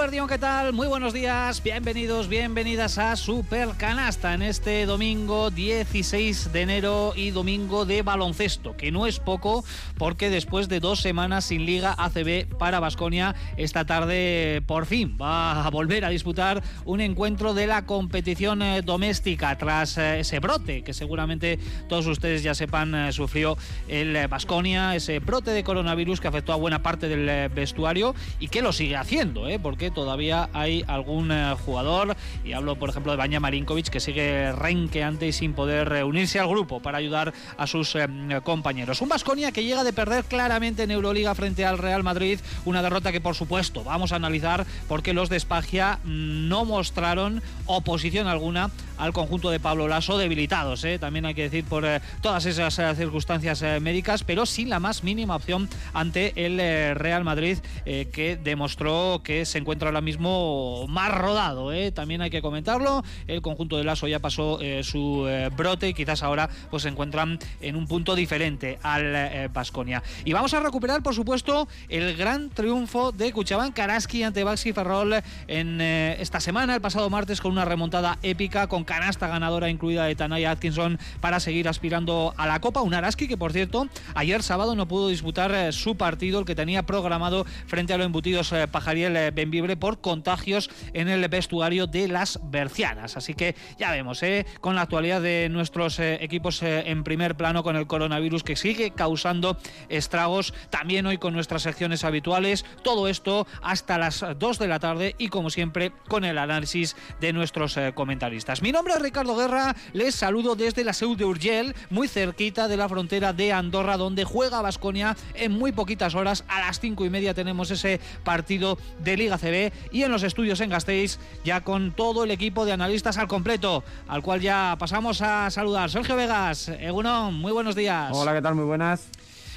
Eguardión, ¿qué tal? Muy buenos días, bienvenidos, bienvenidas a Super Canasta en este domingo 16 de enero y domingo de baloncesto, que no es poco porque después de dos semanas sin Liga ACB para Basconia, esta tarde por fin va a volver a disputar un encuentro de la competición eh, doméstica tras eh, ese brote que seguramente todos ustedes ya sepan eh, sufrió el Basconia, ese brote de coronavirus que afectó a buena parte del vestuario y que lo sigue haciendo, ¿eh? porque todavía hay algún eh, jugador, y hablo por ejemplo de Baña Marinkovic, que sigue renqueante y sin poder reunirse al grupo para ayudar a sus eh, compañeros. Un Vasconia que llega de perder claramente en Euroliga frente al Real Madrid, una derrota que por supuesto vamos a analizar porque los de Espagia no mostraron oposición alguna al conjunto de Pablo Lasso, debilitados, ¿eh? también hay que decir por todas esas circunstancias médicas, pero sin la más mínima opción ante el Real Madrid, que demostró que se encuentra ahora mismo más rodado, ¿eh? también hay que comentarlo. El conjunto de Lazo ya pasó eh, su eh, brote y quizás ahora pues se encuentran en un punto diferente al Basconia. y vamos a recuperar, por supuesto, el gran triunfo de Cuchabán Karaski ante Baxi Ferrol en esta semana, el pasado martes, con una remontada épica, con canasta ganadora incluida de Tanaya Atkinson para seguir aspirando a la Copa. Un Araski que, por cierto, ayer sábado no pudo disputar su partido, el que tenía programado frente a los embutidos Pajariel Benvibre por contagios en el vestuario de las Bercianas. Así que ya vemos, ¿eh? con la actualidad de nuestros eh, equipos eh, en primer plano con el coronavirus que sigue causando estragos, también hoy con nuestras secciones habituales, todo esto hasta las 2 de la tarde y como siempre con el análisis de nuestros comentaristas. Mi nombre es Ricardo Guerra, les saludo desde la Seu de Urgel, muy cerquita de la frontera de Andorra, donde juega Basconia en muy poquitas horas. A las cinco y media tenemos ese partido de Liga CB y en los estudios en Gasteiz ya con todo el equipo de analistas al completo, al cual ya pasamos a saludar. Sergio Vegas, Egunon, muy buenos días. Hola, ¿qué tal? Muy buenas.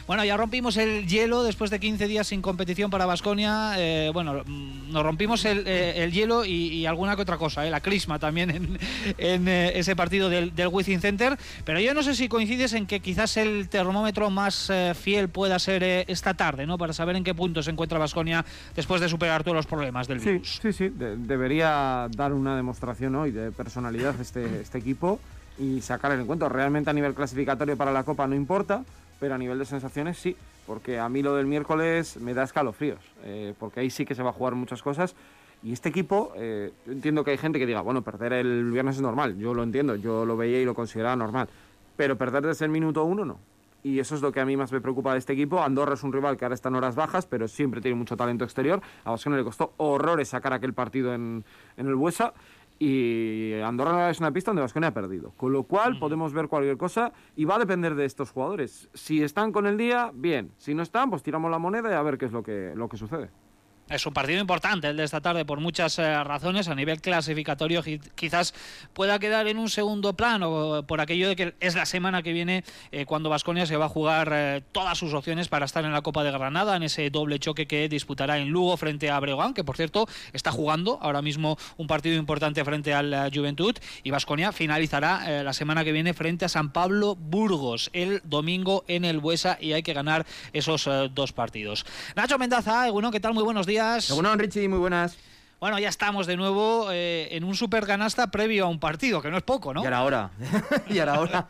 Bueno, ya rompimos el hielo después de 15 días sin competición para Basconia. Eh, bueno, mm, nos rompimos el, eh, hielo y, alguna que otra cosa, eh, la crisma también en, ese partido del, del Wizzing Center. Pero yo no sé si coincides en que quizás el termómetro más fiel pueda ser esta tarde, ¿no? Para saber en qué punto se encuentra Basconia después de superar todos los problemas del virus. Sí, sí, debería dar una demostración hoy de personalidad este, este equipo y sacar el encuentro. Realmente a nivel clasificatorio para la Copa no importa pero a nivel de sensaciones sí, porque a mí lo del miércoles me da escalofríos, eh, porque ahí sí que se va a jugar muchas cosas. Y este equipo, eh, entiendo que hay gente que diga, bueno, perder el viernes es normal, yo lo entiendo, yo lo veía y lo consideraba normal, pero perder desde el minuto uno no. Y eso es lo que a mí más me preocupa de este equipo. Andorra es un rival que ahora está en horas bajas, pero siempre tiene mucho talento exterior. A Basconia le costó horrores sacar aquel partido en, en el Buesa y Andorra es una pista donde Vasconia ha perdido. Con lo cual podemos ver cualquier cosa y va a depender de estos jugadores. Si están con el día, bien. Si no están, pues tiramos la moneda y a ver qué es lo que, lo que sucede. Es un partido importante el de esta tarde por muchas eh, razones. A nivel clasificatorio quizás pueda quedar en un segundo plano por aquello de que es la semana que viene eh, cuando Vasconia se va a jugar eh, todas sus opciones para estar en la Copa de Granada, en ese doble choque que disputará en Lugo frente a Breogán, que por cierto está jugando ahora mismo un partido importante frente al Juventud. Y Vasconia finalizará la semana que viene frente a San Pablo Burgos el domingo en el Buesa y hay que ganar esos dos partidos. Nacho Mendaza, bueno, ¿qué tal? Muy buenos días días. Bueno, Richie, muy buenas. Bueno, ya estamos de nuevo eh, en un super ganasta previo a un partido, que no es poco, ¿no? Y ahora hora. y ahora hora.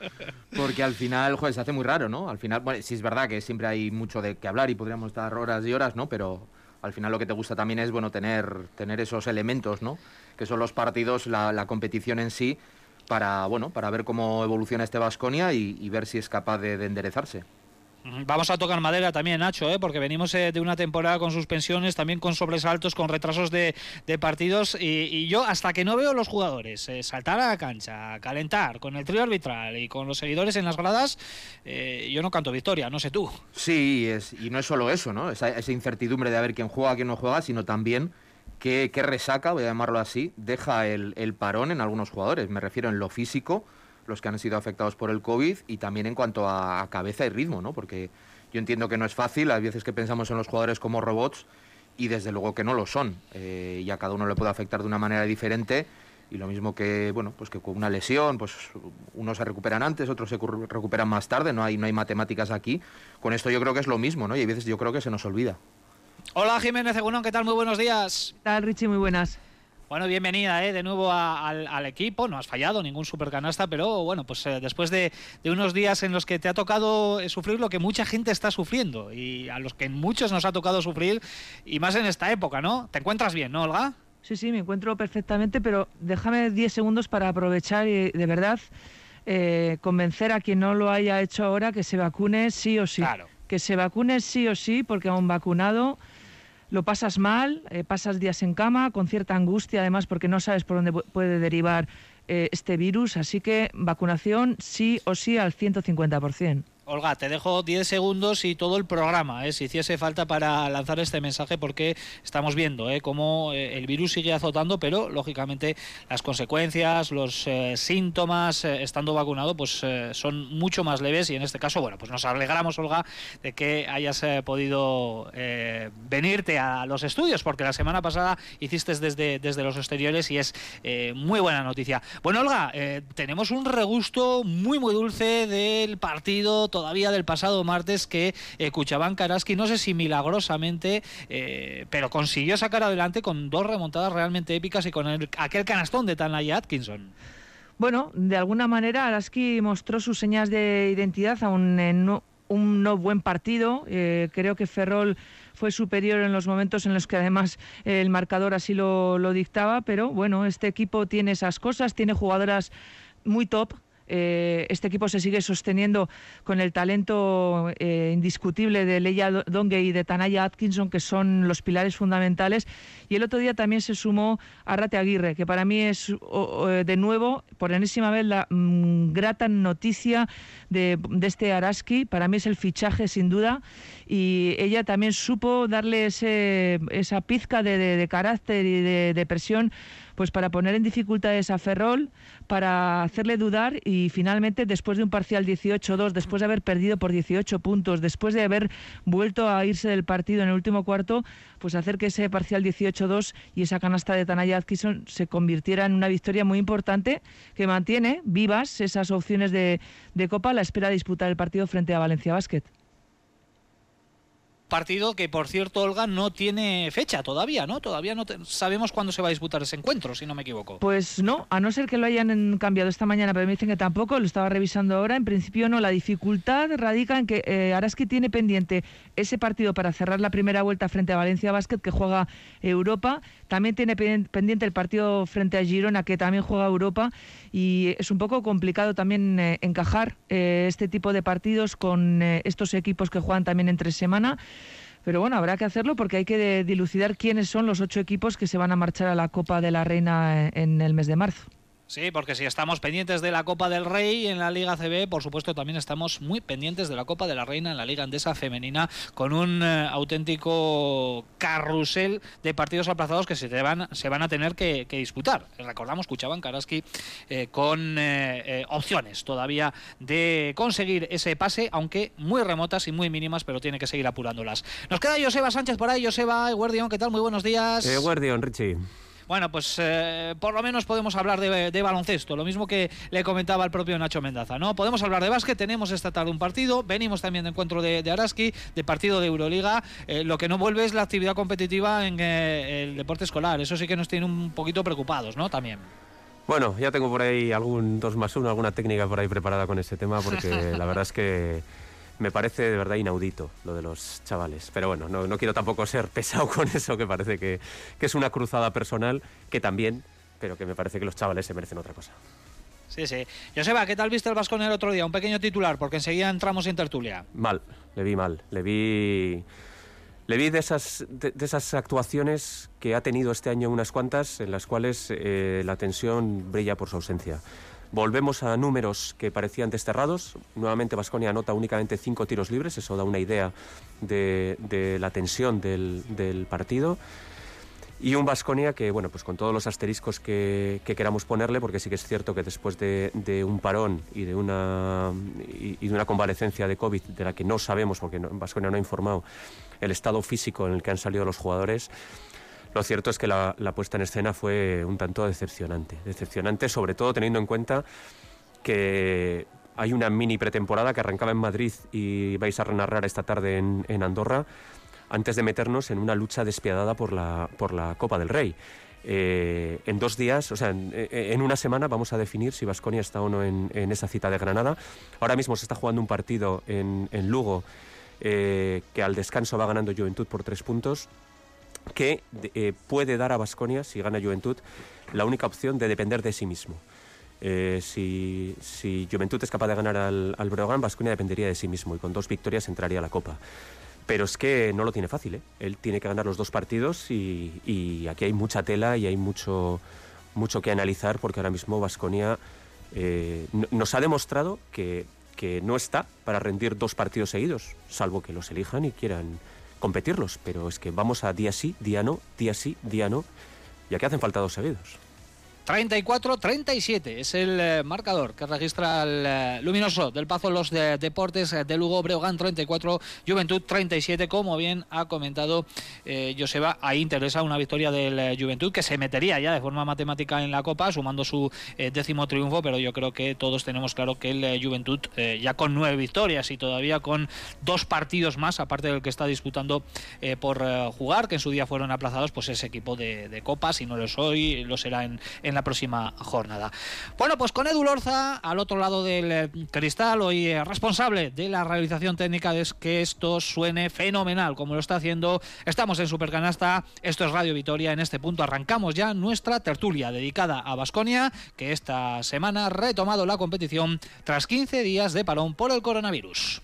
Porque al final, joder, se hace muy raro, ¿no? Al final, bueno, sí es verdad que siempre hay mucho de qué hablar y podríamos estar horas y horas, ¿no? Pero al final lo que te gusta también es, bueno, tener, tener esos elementos, ¿no? Que son los partidos, la, competición en sí, para, bueno, para ver cómo evoluciona este Vasconia y, ver si es capaz de enderezarse. Vamos a tocar madera también, Nacho, ¿eh? porque venimos eh, de una temporada con suspensiones, también con sobresaltos, con retrasos de, partidos. Y, yo, hasta que no veo los jugadores eh, saltar a la cancha, calentar con el trío arbitral y con los seguidores en las gradas, yo no canto victoria, no sé tú. Sí, es, y no es solo eso, ¿no? Esa, incertidumbre de ver quién juega, quién no juega, sino también qué, resaca, voy a llamarlo así, deja el parón en algunos jugadores. Me refiero en lo físico los que han sido afectados por el COVID y también en cuanto a cabeza y ritmo, ¿no? Porque yo entiendo que no es fácil, hay veces que pensamos en los jugadores como robots y desde luego que no lo son. Eh, y a cada uno le puede afectar de una manera diferente y lo mismo que bueno pues que con una lesión pues unos se recuperan antes otros se recuperan más tarde no hay no hay matemáticas aquí con esto yo creo que es lo mismo no y hay veces yo creo que se nos olvida Hola Jiménez Egunon, ¿qué tal? Muy buenos días. ¿Qué tal Richie? Muy buenas. Bueno, bienvenida ¿eh? de nuevo al, equipo. No has fallado ningún supercanasta, pero bueno, pues eh, después de, unos días en los que te ha tocado eh, sufrir lo que mucha gente está sufriendo y a los que muchos nos ha tocado sufrir, y más en esta época, ¿no? ¿Te encuentras bien, no, Olga? Sí, sí, me encuentro perfectamente, pero déjame 10 segundos para aprovechar y de verdad eh, convencer a quien no lo haya hecho ahora que se vacune sí o sí. Claro. Que se vacune sí o sí, porque a un vacunado lo pasas mal, eh, pasas días en cama con cierta angustia, además porque no sabes por dónde puede derivar eh, este virus, así que vacunación sí o sí al 150%. Olga, te dejo 10 segundos y todo el programa, ¿eh? si hiciese falta para lanzar este mensaje, porque estamos viendo ¿eh? cómo eh, el virus sigue azotando, pero lógicamente las consecuencias, los eh, síntomas estando vacunado, pues son mucho más leves y en este caso, bueno, pues nos alegramos, Olga, de que hayas podido venirte a los estudios, porque la semana pasada hiciste desde, desde los exteriores y es muy buena noticia. Bueno, Olga, tenemos un regusto muy, muy dulce del partido todavía del pasado martes que eh, Cuchabán no sé si milagrosamente, eh, pero consiguió sacar adelante con dos remontadas realmente épicas y con aquel canastón de Tanaya Atkinson. Bueno, de alguna manera Araski mostró sus señas de identidad a un, un no buen partido. Eh, creo que Ferrol fue superior en los momentos en los que además el marcador así lo dictaba, pero bueno, este equipo tiene esas cosas, tiene jugadoras muy top eh, este equipo se sigue sosteniendo con el talento eh, indiscutible de Leia Dongue y de Tanaya Atkinson, que son los pilares fundamentales. Y el otro día también se sumó Arrate Aguirre, que para mí es de nuevo, por enésima vez, la mm, grata noticia de, este Araski. Para mí es el fichaje, sin duda. Y ella también supo darle esa pizca de, carácter y de presión pues para poner en dificultades a Ferrol, para hacerle dudar y finalmente después de un parcial 18-2, después de haber perdido por 18 puntos, después de haber vuelto a irse del partido en el último cuarto, pues hacer que ese parcial 18-2 y esa canasta de Tanaya Atkinson se convirtiera en una victoria muy importante que mantiene vivas esas opciones de, de Copa a la espera de disputar el partido frente a Valencia Basket partido que, por cierto, Olga, no tiene fecha todavía, ¿no? Todavía no sabemos cuándo se va a disputar ese encuentro, si no me equivoco. Pues no, a no ser que lo hayan cambiado esta mañana, pero me dicen que tampoco, lo estaba revisando ahora. En principio no, la dificultad radica en que eh, Araski tiene pendiente ese partido para cerrar la primera vuelta frente a Valencia Basket, que juega Europa. También tiene pendiente el partido frente a Girona, que también juega Europa. Y es un poco complicado también eh, encajar eh, este tipo de partidos con estos equipos que juegan también entre semana. Pero bueno, habrá que hacerlo porque hay que dilucidar quiénes son los ocho equipos que se van a marchar a la Copa de la Reina en el mes de marzo. Sí, porque si estamos pendientes de la Copa del Rey en la Liga CB, por supuesto también estamos muy pendientes de la Copa de la Reina en la Liga Andesa Femenina, con un eh, auténtico carrusel de partidos aplazados que se van, se van a tener que, disputar. Recordamos, escuchaban Karaski eh, con eh, opciones todavía de conseguir ese pase, aunque muy remotas y muy mínimas, pero tiene que seguir apurándolas. Nos queda Joseba Sánchez por ahí. Joseba, Guardión, ¿qué tal? Muy buenos días. Eh, Guardión, Richie. Bueno, pues eh, por lo menos podemos hablar de, baloncesto, lo mismo que le comentaba el propio Nacho Mendaza, ¿no? Podemos hablar de básquet, tenemos esta tarde un partido, venimos también de encuentro de, Araski, de partido de Euroliga, eh, lo que no vuelve es la actividad competitiva en eh, el deporte escolar, eso sí que nos tiene un poquito preocupados, ¿no? También. Bueno, ya tengo por ahí algún 2 más 1, alguna técnica por ahí preparada con ese tema, porque la verdad es que me parece de verdad inaudito lo de los chavales. Pero bueno, no, quiero tampoco ser pesado con eso, que parece que, es una cruzada personal, que también, pero que me parece que los chavales se merecen otra cosa. Sí, sí. Joseba, ¿qué tal viste el Vascon el otro día? Un pequeño titular, porque enseguida entramos en tertulia. Mal, le vi mal. Le vi, le vi de, esas, de, esas actuaciones que ha tenido este año unas cuantas, en las cuales eh, la tensión brilla por su ausencia. Volvemos a números que parecían desterrados. Nuevamente Vasconia anota únicamente cinco tiros libres, eso da una idea de, la tensión del, partido. Y un Vasconia que, bueno, pues con todos los asteriscos que, queramos ponerle, porque sí que es cierto que después de, un parón y de una, y, de una convalecencia de COVID, de la que no sabemos, porque Vasconia no ha informado el estado físico en el que han salido los jugadores, lo cierto es que la, puesta en escena fue un tanto decepcionante. Decepcionante sobre todo teniendo en cuenta que hay una mini pretemporada que arrancaba en Madrid y vais a narrar esta tarde en, Andorra antes de meternos en una lucha despiadada por la, por la Copa del Rey. Eh, en dos días, o sea, en, una semana vamos a definir si Vasconia está o no en, esa cita de Granada. Ahora mismo se está jugando un partido en, Lugo eh, que al descanso va ganando Juventud por tres puntos que eh, puede dar a Vasconia, si gana Juventud, la única opción de depender de sí mismo. si, Juventud es capaz de ganar al, al Breogán, Vasconia dependería de sí mismo y con dos victorias entraría a la Copa. Pero es que no lo tiene fácil, ¿eh? Él tiene que ganar los dos partidos y, aquí hay mucha tela y hay mucho, mucho que analizar porque ahora mismo Vasconia eh, nos ha demostrado que, que no está para rendir dos partidos seguidos, salvo que los elijan y quieran competirlos. Pero es que vamos a día sí, día no, día sí, día no, y aquí hacen falta dos seguidos. 34-37 es el eh, marcador que registra el eh, luminoso del Pazo los Deportes eh, de Lugo Breogán 34 Juventud 37 como bien ha comentado Joseba ahí interesa una victoria del Juventud que se metería ya de forma matemática en la Copa sumando su décimo triunfo pero yo creo que todos tenemos claro que el Juventud ya con nueve victorias y todavía con dos partidos más aparte del que está disputando por jugar que en su día fueron aplazados pues ese equipo de, Copa si no lo soy lo será en en la próxima jornada. Bueno, pues con Edu Lorza, al otro lado del eh, cristal, hoy eh, responsable de la realización técnica, es que esto suene fenomenal, como lo está haciendo. Estamos en Supercanasta, esto es Radio Vitoria. En este punto arrancamos ya nuestra tertulia dedicada a Basconia, que esta semana ha retomado la competición tras 15 días de parón por el coronavirus.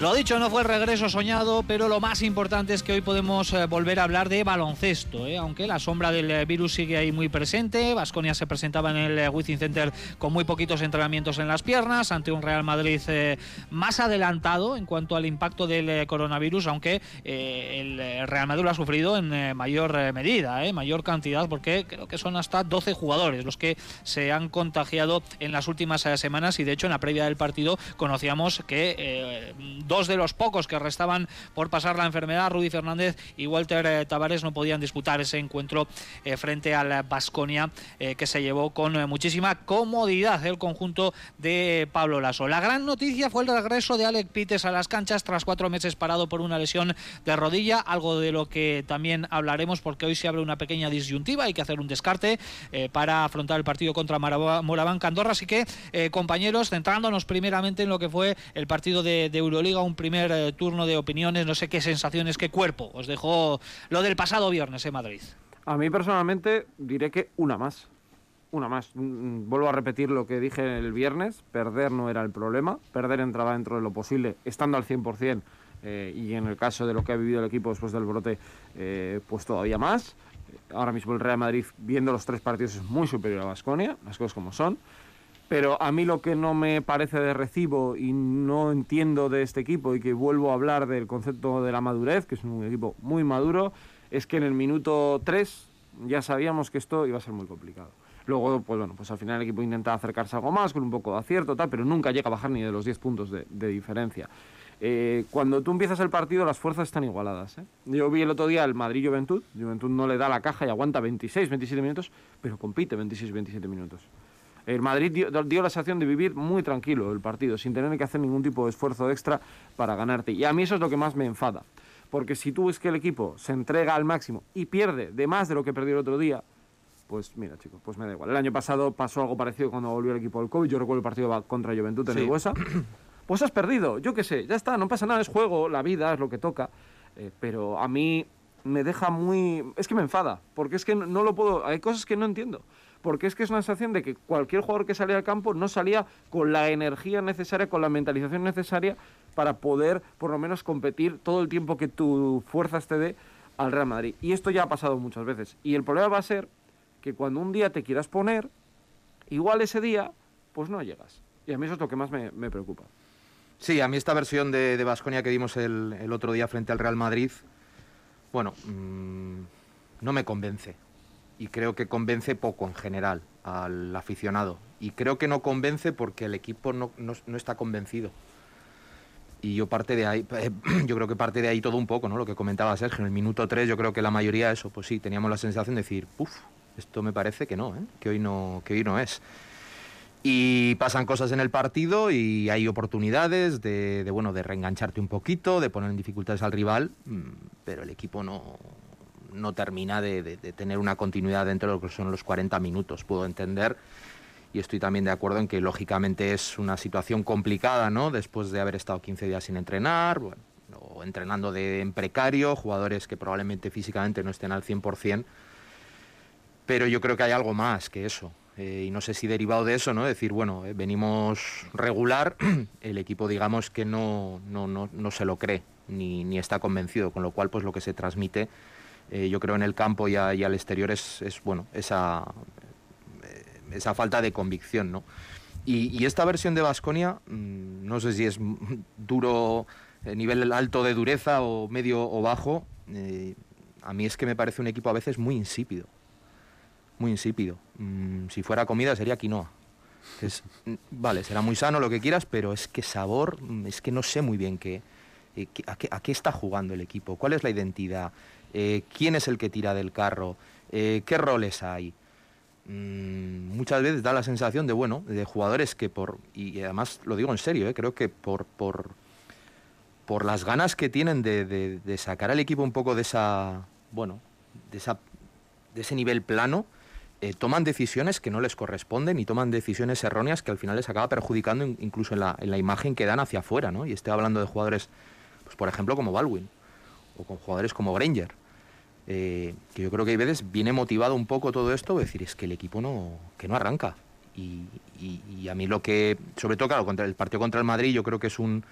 Lo dicho, no fue el regreso soñado, pero lo más importante es que hoy podemos eh, volver a hablar de baloncesto, ¿eh? aunque la sombra del eh, virus sigue ahí muy presente. Vasconia se presentaba en el Wizzing Center con muy poquitos entrenamientos en las piernas, ante un Real Madrid más adelantado en cuanto al impacto del coronavirus, aunque el Real Madrid lo ha sufrido en mayor medida, mayor cantidad, porque creo que son hasta 12 jugadores los que se han contagiado en las últimas semanas y de hecho en la previa del partido conocíamos que dos de los pocos que restaban por pasar la enfermedad, Rudy Fernández y Walter eh, Tavares, no podían disputar ese encuentro eh, frente al Basconia, eh, que se llevó con muchísima comodidad el conjunto de Pablo Lasso. La gran noticia fue el regreso de Alec Pites a las canchas tras cuatro meses parado por una lesión de rodilla, algo de lo que también hablaremos porque hoy se abre una pequeña disyuntiva, hay que hacer un descarte para afrontar el partido contra Moraván Candorra. Así que, compañeros, centrándonos primeramente en lo que fue el partido de Euroliga un primer eh, turno de opiniones, no sé qué sensaciones, qué cuerpo os dejó lo del pasado viernes en Madrid. A mí personalmente diré que una más. Una más. Mm, mm, vuelvo a repetir lo que dije el viernes, perder no era el problema, perder entraba dentro de lo posible, estando al 100%, eh, y en el caso de lo que ha vivido el equipo después del brote, eh, pues todavía más. Ahora mismo el Real Madrid, viendo los tres partidos, es muy superior a Basconia, las cosas como son. Pero a mí lo que no me parece de recibo y no entiendo de este equipo y que vuelvo a hablar del concepto de la madurez, que es un equipo muy maduro, es que en el minuto 3 ya sabíamos que esto iba a ser muy complicado. Luego, pues bueno, pues al final el equipo intenta acercarse algo más con un poco de acierto, tal, pero nunca llega a bajar ni de los 10 puntos de, diferencia. Eh, cuando tú empiezas el partido, las fuerzas están igualadas. ¿eh? Yo vi el otro día el Madrid-Juventud. Juventud no le da la caja y aguanta 26, 27 minutos, pero compite 26, 27 minutos. El Madrid dio, la sensación de vivir muy tranquilo el partido, sin tener que hacer ningún tipo de esfuerzo extra para ganarte. Y a mí eso es lo que más me enfada. Porque si tú ves que el equipo se entrega al máximo y pierde de más de lo que perdió el otro día, pues mira, chicos, pues me da igual. El año pasado pasó algo parecido cuando volvió el equipo del COVID. Yo recuerdo el partido contra Juventud en el Huesa. Pues has perdido, yo qué sé, ya está, no pasa nada, es juego, la vida es lo que toca. Eh, pero a mí me deja muy... Es que me enfada, porque es que no lo puedo... Hay cosas que no entiendo porque es que es una sensación de que cualquier jugador que salía al campo no salía con la energía necesaria, con la mentalización necesaria para poder por lo menos competir todo el tiempo que tu fuerza te dé al Real Madrid. Y esto ya ha pasado muchas veces. Y el problema va a ser que cuando un día te quieras poner, igual ese día, pues no llegas. Y a mí eso es lo que más me, preocupa. Sí, a mí esta versión de Vasconia que vimos el, otro día frente al Real Madrid, bueno, mm, no me convence y creo que convence poco en general al aficionado. Y creo que no convence porque el equipo no, está convencido. Y yo parte de ahí, eh, yo creo que parte de ahí todo un poco, ¿no? Lo que comentaba Sergio, en el minuto 3 yo creo que la mayoría de eso, pues sí, teníamos la sensación de decir, puf, esto me parece que no, ¿eh? que hoy no, que hoy no es. Y pasan cosas en el partido y hay oportunidades de, de, bueno, de reengancharte un poquito, de poner en dificultades al rival, mm, pero el equipo no, no termina de, tener una continuidad dentro de lo que son los 40 minutos. Puedo entender y estoy también de acuerdo en que lógicamente es una situación complicada, ¿no? Después de haber estado 15 días sin entrenar, o entrenando de, en precario, jugadores que probablemente físicamente no estén al 100%, pero yo creo que hay algo más que eso. Eh, y no sé si derivado de eso, ¿no? Decir, bueno, eh, venimos regular, el equipo digamos que no, no, no, no se lo cree, ni, está convencido, con lo cual pues lo que se transmite, eh, yo creo en el campo y, al exterior es, es, bueno, esa, esa falta de convicción, ¿no? Y, esta versión de Vasconia, mmm, no sé si es duro, eh, nivel alto de dureza o medio o bajo, eh, a mí es que me parece un equipo a veces muy insípido. Muy insípido. Mm, si fuera comida sería quinoa. Es, vale, será muy sano lo que quieras, pero es que sabor, es que no sé muy bien eh, qué, a, qué, está jugando el equipo, cuál es la identidad, eh, quién es el que tira del carro, eh, qué roles hay mmm, muchas veces da la sensación de, bueno, de jugadores que por, y además lo digo en serio, ¿eh? creo que por, por, por las ganas que tienen de, sacar al equipo un poco de esa, bueno, de, esa, de ese nivel plano, toman decisiones que no les corresponden y toman decisiones erróneas que al final les acaba perjudicando incluso en la, en la imagen que dan hacia afuera, ¿no? Y estoy hablando de jugadores, pues por ejemplo, como Baldwin, o con jugadores como Granger, eh, que yo creo que hay veces viene motivado un poco todo esto, decir, es que el equipo no, que no arranca. Y, a mí lo que, sobre todo, claro, el partido contra el Madrid, yo creo que es un,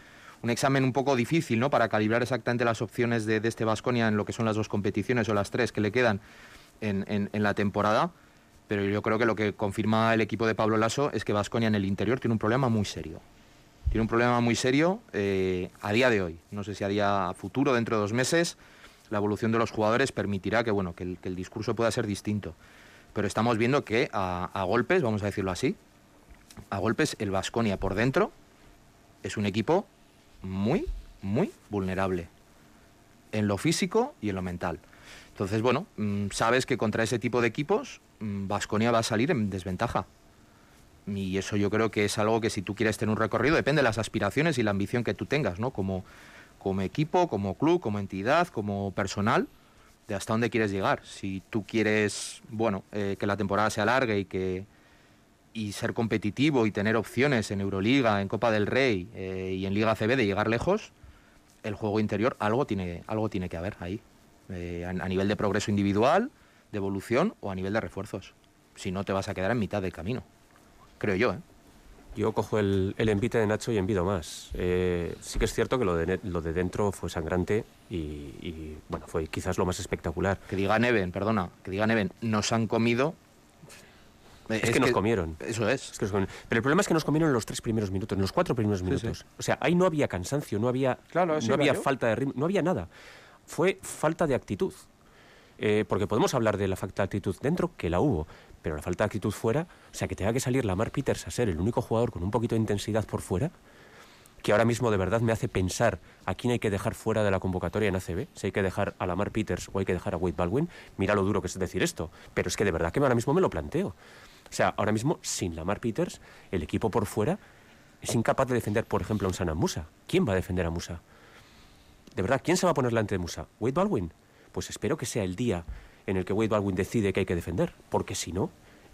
un examen un poco difícil, ¿no? Para calibrar exactamente las opciones de, de este Vasconia en lo que son las dos competiciones o las tres que le quedan en, en, en la temporada. Pero yo creo que lo que confirma el equipo de Pablo Lasso es que Vasconia en el interior tiene un problema muy serio. Tiene un problema muy serio eh, a día de hoy. No sé si a día futuro, dentro de dos meses, la evolución de los jugadores permitirá que, bueno, que, el, discurso pueda ser distinto. Pero estamos viendo que a, a golpes, vamos a decirlo así, a golpes el Vasconia por dentro es un equipo muy, muy vulnerable en lo físico y en lo mental. Entonces, bueno, mmm, sabes que contra ese tipo de equipos Vasconia mmm, va a salir en desventaja. Y eso yo creo que es algo que si tú quieres tener un recorrido, depende de las aspiraciones y la ambición que tú tengas, ¿no? Como, como equipo, como club, como entidad, como personal, de hasta dónde quieres llegar. Si tú quieres, bueno, eh, que la temporada se alargue y que y ser competitivo y tener opciones en Euroliga, en Copa del Rey eh, y en Liga CB de llegar lejos, el juego interior algo tiene, algo tiene que haber ahí. Eh, a, a, nivel de progreso individual, de evolución o a nivel de refuerzos. Si no, te vas a quedar en mitad del camino. Creo yo, ¿eh? Yo cojo el, el, envite de Nacho y envido más. Eh, sí que es cierto que lo de, lo de dentro fue sangrante y, y, bueno, fue quizás lo más espectacular. Que diga Neven, perdona, que diga Neven, nos han comido. Es, es que, que, nos comieron. Eso es. es que comieron. Pero el problema es que nos comieron en los tres primeros minutos, en los cuatro primeros minutos. Sí, sí. O sea, ahí no había cansancio, no había, claro, no había falta de ritmo, no había nada. Fue falta de actitud. Eh, porque podemos hablar de la falta de actitud dentro, que la hubo, pero la falta de actitud fuera, o sea, que tenga que salir Lamar Peters a ser el único jugador con un poquito de intensidad por fuera, que ahora mismo de verdad me hace pensar a quién hay que dejar fuera de la convocatoria en ACB, si hay que dejar a Lamar Peters o hay que dejar a Wade Baldwin, mira lo duro que es decir esto, pero es que de verdad que ahora mismo me lo planteo. O sea, ahora mismo, sin Lamar Peters, el equipo por fuera es incapaz de defender, por ejemplo, a un Sana Musa. ¿Quién va a defender a Musa? De verdad, ¿quién se va a poner delante de Musa? ¿Wade Baldwin? Pues espero que sea el día en el que Wade Baldwin decide que hay que defender, porque si no,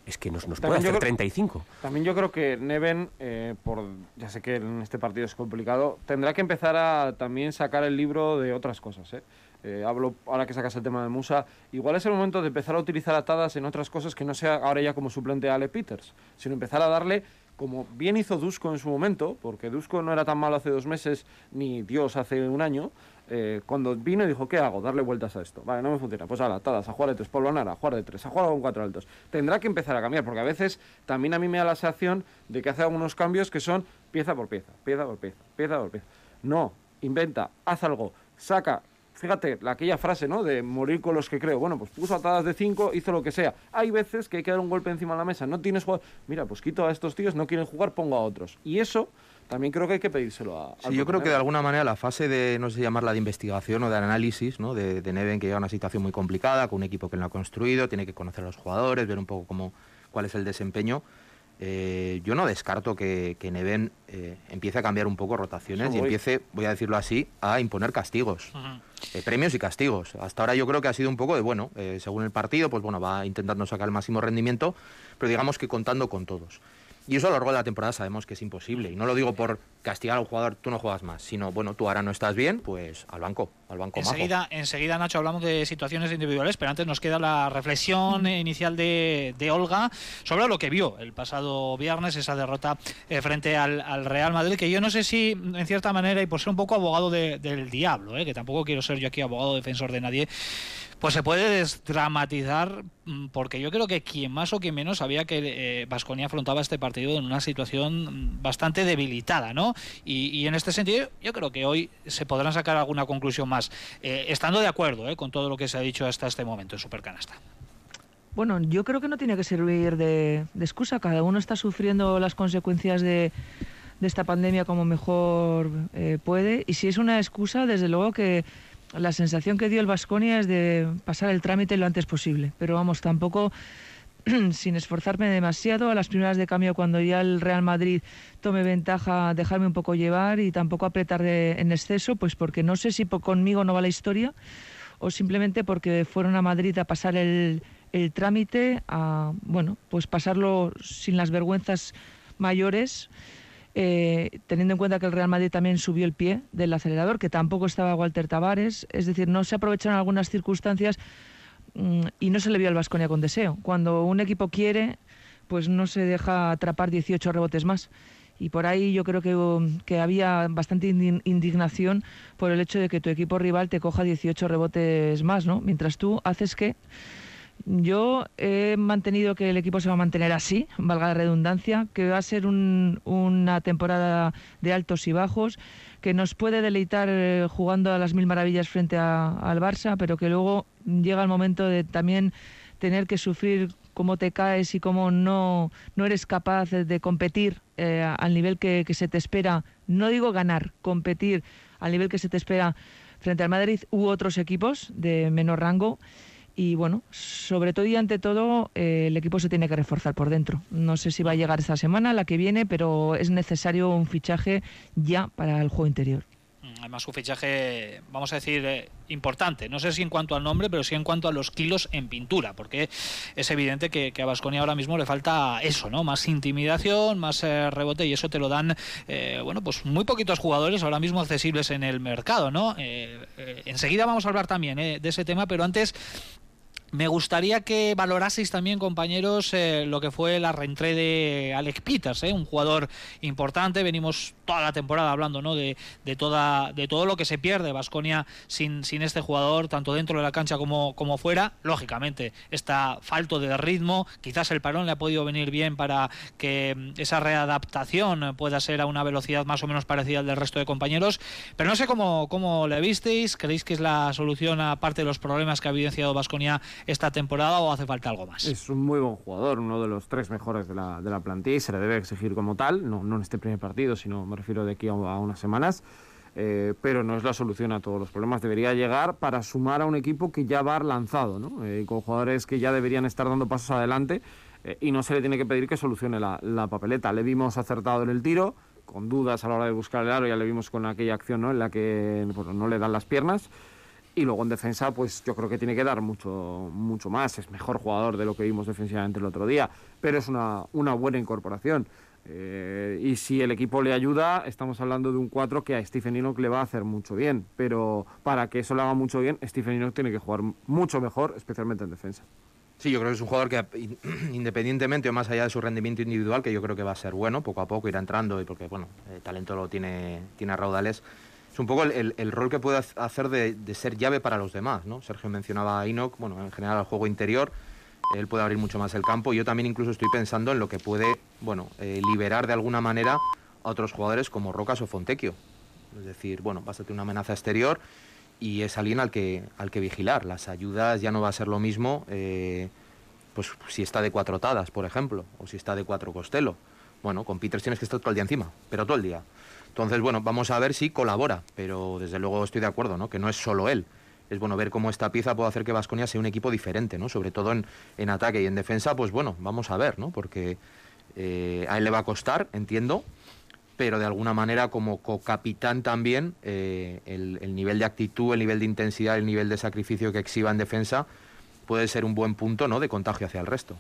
es que nos, nos puede hacer creo, 35. También yo creo que Neven, eh, por, ya sé que en este partido es complicado, tendrá que empezar a también sacar el libro de otras cosas. ¿eh? Eh, hablo ahora que sacas el tema de Musa, igual es el momento de empezar a utilizar atadas en otras cosas que no sea ahora ya como suplente a Ale Peters, sino empezar a darle como bien hizo Dusko en su momento, porque Dusko no era tan malo hace dos meses, ni Dios hace un año, eh, cuando vino dijo, ¿qué hago? Darle vueltas a esto. Vale, no me funciona. Pues a atadas, a jugar de tres, polvanar, a jugar de tres, a jugar con cuatro altos. Tendrá que empezar a cambiar, porque a veces también a mí me da la sensación de que hace algunos cambios que son pieza por pieza, pieza por pieza, pieza por pieza. No, inventa, haz algo, saca fíjate, aquella frase, ¿no? De morir con los que creo. Bueno, pues puso atadas de 5, hizo lo que sea. Hay veces que hay que dar un golpe encima de la mesa. No tienes jugador. Mira, pues quito a estos tíos, no quieren jugar, pongo a otros. Y eso también creo que hay que pedírselo a. Sí, yo creo que de alguna manera la fase de, no sé llamarla de investigación o de análisis, ¿no? De, de Neven, que lleva una situación muy complicada, con un equipo que no ha construido, tiene que conocer a los jugadores, ver un poco cómo, cuál es el desempeño. Eh, yo no descarto que, que Neven eh, empiece a cambiar un poco rotaciones y empiece, voy a decirlo así, a imponer castigos. Eh, premios y castigos. Hasta ahora yo creo que ha sido un poco de, bueno, según el partido, pues bueno, va intentando sacar el máximo rendimiento, pero digamos que contando con todos. Y eso a lo largo de la temporada sabemos que es imposible. Y no lo digo por castigar a un jugador, tú no juegas más, sino, bueno, tú ahora no estás bien, pues al banco, al banco enseguida, Enseguida, Nacho, hablamos de situaciones individuales, pero antes nos queda la reflexión inicial de, Olga sobre lo que vio el pasado viernes, esa derrota eh, frente al, Real Madrid, que yo no sé si, en cierta manera, y por ser un poco abogado del diablo, eh, que tampoco quiero ser yo aquí abogado defensor de nadie, pues se puede desdramatizar mm, porque yo creo que quien más o quien menos sabía que Vasconia eh, afrontaba este partido en una situación mm, bastante debilitada, ¿no? Y, en este sentido yo creo que hoy se podrán sacar alguna conclusión más, eh, estando de acuerdo eh, con todo lo que se ha dicho hasta este momento en Supercanasta. Bueno, yo creo que no tiene que servir de, excusa. Cada uno está sufriendo las consecuencias de, esta pandemia como mejor puede. Y si es una excusa, desde luego que la sensación que dio el Vasconia es de pasar el trámite lo antes posible. Pero vamos, tampoco sin esforzarme demasiado a las primeras de cambio cuando ya el Real Madrid tome ventaja, dejarme un poco llevar y tampoco apretar en exceso, pues porque no sé si conmigo no va la historia o simplemente porque fueron a Madrid a pasar el, el trámite, a bueno, pues pasarlo sin las vergüenzas mayores eh, teniendo en cuenta que el Real Madrid también subió el pie del acelerador, que tampoco estaba Walter Tavares, es decir, no se aprovecharon algunas circunstancias mm, y no se le vio al Vasconia con deseo. Cuando un equipo quiere, pues no se deja atrapar 18 rebotes más. Y por ahí yo creo que, que había bastante indignación por el hecho de que tu equipo rival te coja 18 rebotes más, ¿no? Mientras tú haces que yo he mantenido que el equipo se va a mantener así, valga la redundancia, que va a ser una temporada de altos y bajos, que nos puede deleitar eh, jugando a las mil maravillas frente al Barça, pero que luego llega el momento de también tener que sufrir cómo te caes y cómo no, no eres capaz de, competir eh, al nivel que se te espera, no digo ganar, competir al nivel que se te espera frente al Madrid u otros equipos de menor rango y bueno, sobre todo y ante todo, eh, el equipo se tiene que reforzar por dentro. No sé si va a llegar esta semana, la que viene, pero es necesario un fichaje ya para el juego interior. Mm, además, un fichaje, vamos a decir, eh, importante. No sé si en cuanto al nombre, pero sí en cuanto a los kilos en pintura, porque es evidente que, a Vasconia ahora mismo le falta eso, ¿no? Más intimidación, más eh, rebote, y eso te lo dan, bueno, pues muy poquitos jugadores ahora mismo accesibles en el mercado, ¿no? enseguida vamos a hablar también de ese tema, pero antes me gustaría que valoraseis también, compañeros, eh, lo que fue la reentré de Alex Peters, eh, un jugador importante. Venimos toda la temporada hablando ¿no? de, de, toda, de todo lo que se pierde Vasconia sin, sin este jugador, tanto dentro de la cancha como, como fuera. Lógicamente, está falto de ritmo. Quizás el parón le ha podido venir bien para que mm, esa readaptación pueda ser a una velocidad más o menos parecida al del resto de compañeros. Pero no sé cómo, cómo le visteis. ¿Creéis que es la solución, aparte de los problemas que ha evidenciado Vasconia? Esta temporada o hace falta algo más? Es un muy buen jugador, uno de los tres mejores de la, de la plantilla y se le debe exigir como tal, no, no en este primer partido, sino me refiero de aquí a, unas semanas. Eh, pero no es la solución a todos los problemas. Debería llegar para sumar a un equipo que ya va lanzado, ¿no? Eh, con jugadores que ya deberían estar dando pasos adelante eh, y no se le tiene que pedir que solucione la, la, papeleta. Le vimos acertado en el tiro, con dudas a la hora de buscar el aro, ya le vimos con aquella acción ¿no? en la que no le dan las piernas. Y luego en defensa, pues yo creo que tiene que dar mucho, mucho más. Es mejor jugador de lo que vimos defensivamente el otro día, pero es una, una buena incorporación. Eh, y si el equipo le ayuda, estamos hablando de un 4 que a Stephen Enoch le va a hacer mucho bien. Pero para que eso le haga mucho bien, Stephen Enoch tiene que jugar mucho mejor, especialmente en defensa. Sí, yo creo que es un jugador que independientemente o más allá de su rendimiento individual, que yo creo que va a ser bueno, poco a poco irá entrando y porque bueno, el talento lo tiene, tiene a raudales es un poco el, rol que puede hacer de, ser llave para los demás, ¿no? Sergio mencionaba a Enoch, bueno, en general al juego interior, él puede abrir mucho más el campo. Yo también incluso estoy pensando en lo que puede, bueno, eh, liberar de alguna manera a otros jugadores como Rocas o Fontecchio. Es decir, bueno, vas a tener una amenaza exterior y es alguien al que, al que vigilar. Las ayudas ya no va a ser lo mismo, eh, pues si está de cuatro tadas, por ejemplo, o si está de cuatro costelo. Bueno, con Peters tienes que estar todo el día encima, pero todo el día. Entonces, bueno, vamos a ver si colabora, pero desde luego estoy de acuerdo, ¿no? Que no es solo él. Es bueno ver cómo esta pieza puede hacer que Vasconia sea un equipo diferente, ¿no? Sobre todo en, ataque y en defensa, pues bueno, vamos a ver, ¿no? Porque eh, a él le va a costar, entiendo, pero de alguna manera como co-capitán también eh, el, nivel de actitud, el nivel de intensidad, el nivel de sacrificio que exhiba en defensa puede ser un buen punto ¿no? de contagio hacia el resto.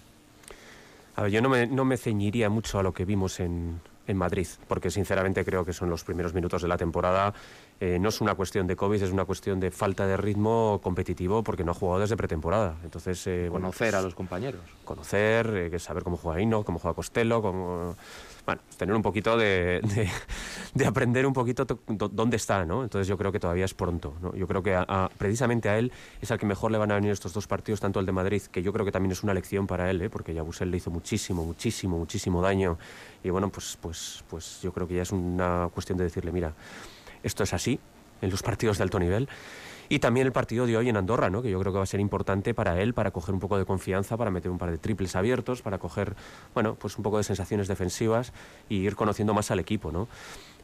A ver, yo no me ceñiría mucho a lo que vimos en, en Madrid, porque sinceramente creo que son los primeros minutos de la temporada. Eh, no es una cuestión de COVID, es una cuestión de falta de ritmo competitivo porque no ha jugado desde pretemporada. Entonces, eh, conocer a pues, los compañeros. Conocer, eh, saber cómo juega Hino, cómo juega Costello, cómo bueno, tener un poquito de, de, aprender un poquito dónde está, ¿no? Entonces yo creo que todavía es pronto, ¿no? Yo creo que precisamente a él es al que mejor le van a venir estos dos partidos, tanto el de Madrid, que yo creo que también es una lección para él, ¿eh? porque Yabusel le hizo muchísimo, muchísimo, muchísimo daño. Y bueno, pues, pues, pues yo creo que ya es una cuestión de decirle, mira, esto es así en los partidos de alto nivel y también el partido de hoy en Andorra, ¿no? que yo creo que va a ser importante para él, para coger un poco de confianza, para meter un par de triples abiertos, para coger bueno, pues un poco de sensaciones defensivas y ir conociendo más al equipo. ¿no?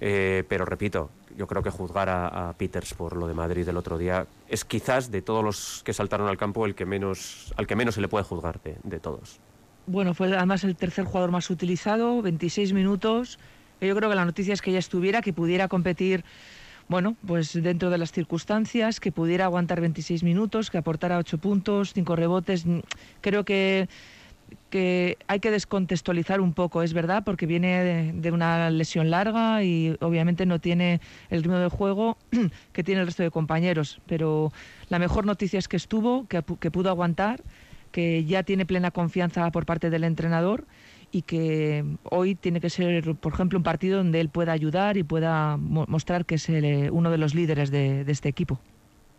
Eh, pero repito, yo creo que juzgar a, Peters por lo de Madrid del otro día es quizás de todos los que saltaron al campo el que menos, al que menos se le puede juzgar de, de todos. Bueno, fue además el tercer jugador más utilizado, 26 minutos. Yo creo que la noticia es que ya estuviera, que pudiera competir bueno, pues dentro de las circunstancias, que pudiera aguantar 26 minutos, que aportara 8 puntos, 5 rebotes. Creo que, hay que descontextualizar un poco, es verdad, porque viene de, una lesión larga y obviamente no tiene el ritmo de juego que tiene el resto de compañeros. Pero la mejor noticia es que estuvo, que pudo aguantar, que ya tiene plena confianza por parte del entrenador y que hoy tiene que ser, por ejemplo, un partido donde él pueda ayudar y pueda mostrar que es eh, uno de los líderes de este equipo.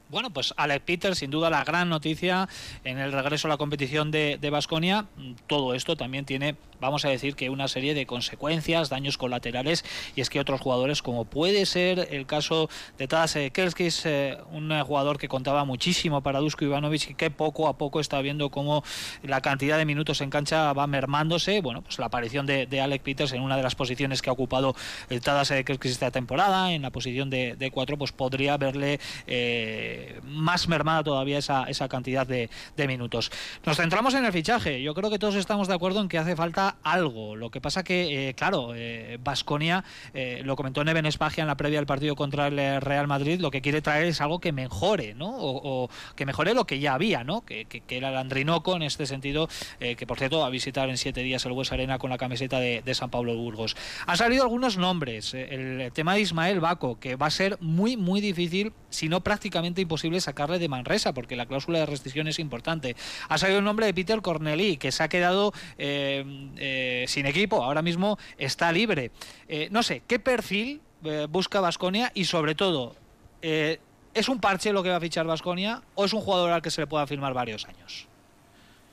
Bueno, pues Alec Peters, sin duda la gran noticia en el regreso a la competición de Basconia. Todo esto también tiene, vamos a decir, que una serie de consecuencias, daños colaterales, y es que otros jugadores, como puede ser el caso de Tadas Kelskis, eh, un jugador que contaba muchísimo para Dusko Ivanovic y que poco a poco está viendo cómo la cantidad de minutos en cancha va mermándose. Bueno, pues la aparición de, Alec Peters en una de las posiciones que ha ocupado el Tadas Kelskis esta temporada, en la posición de, cuatro, pues podría verle. Eh, más mermada todavía esa, esa cantidad de, minutos. Nos centramos en el fichaje. Yo creo que todos estamos de acuerdo en que hace falta algo. Lo que pasa que, eh, claro, Vasconia, eh, eh, lo comentó Neven Espagia en la previa del partido contra el Real Madrid, lo que quiere traer es algo que mejore, ¿no? O, que mejore lo que ya había, ¿no? Que, era el Andrinoco en este sentido, que por cierto va a visitar en siete días el Hues Arena con la camiseta de, de San Pablo Burgos. Han salido algunos nombres. El tema de Ismael Baco, que va a ser muy, muy difícil, si no prácticamente imposible sacarle de Manresa, porque la cláusula de restricción es importante. Ha salido el nombre de Peter Corneli, que se ha quedado eh, eh, sin equipo, ahora mismo está libre. Eh, no sé, ¿qué perfil busca Vasconia? Y sobre todo, ¿es un parche lo que va a fichar Vasconia o es un jugador al que se le pueda firmar varios años?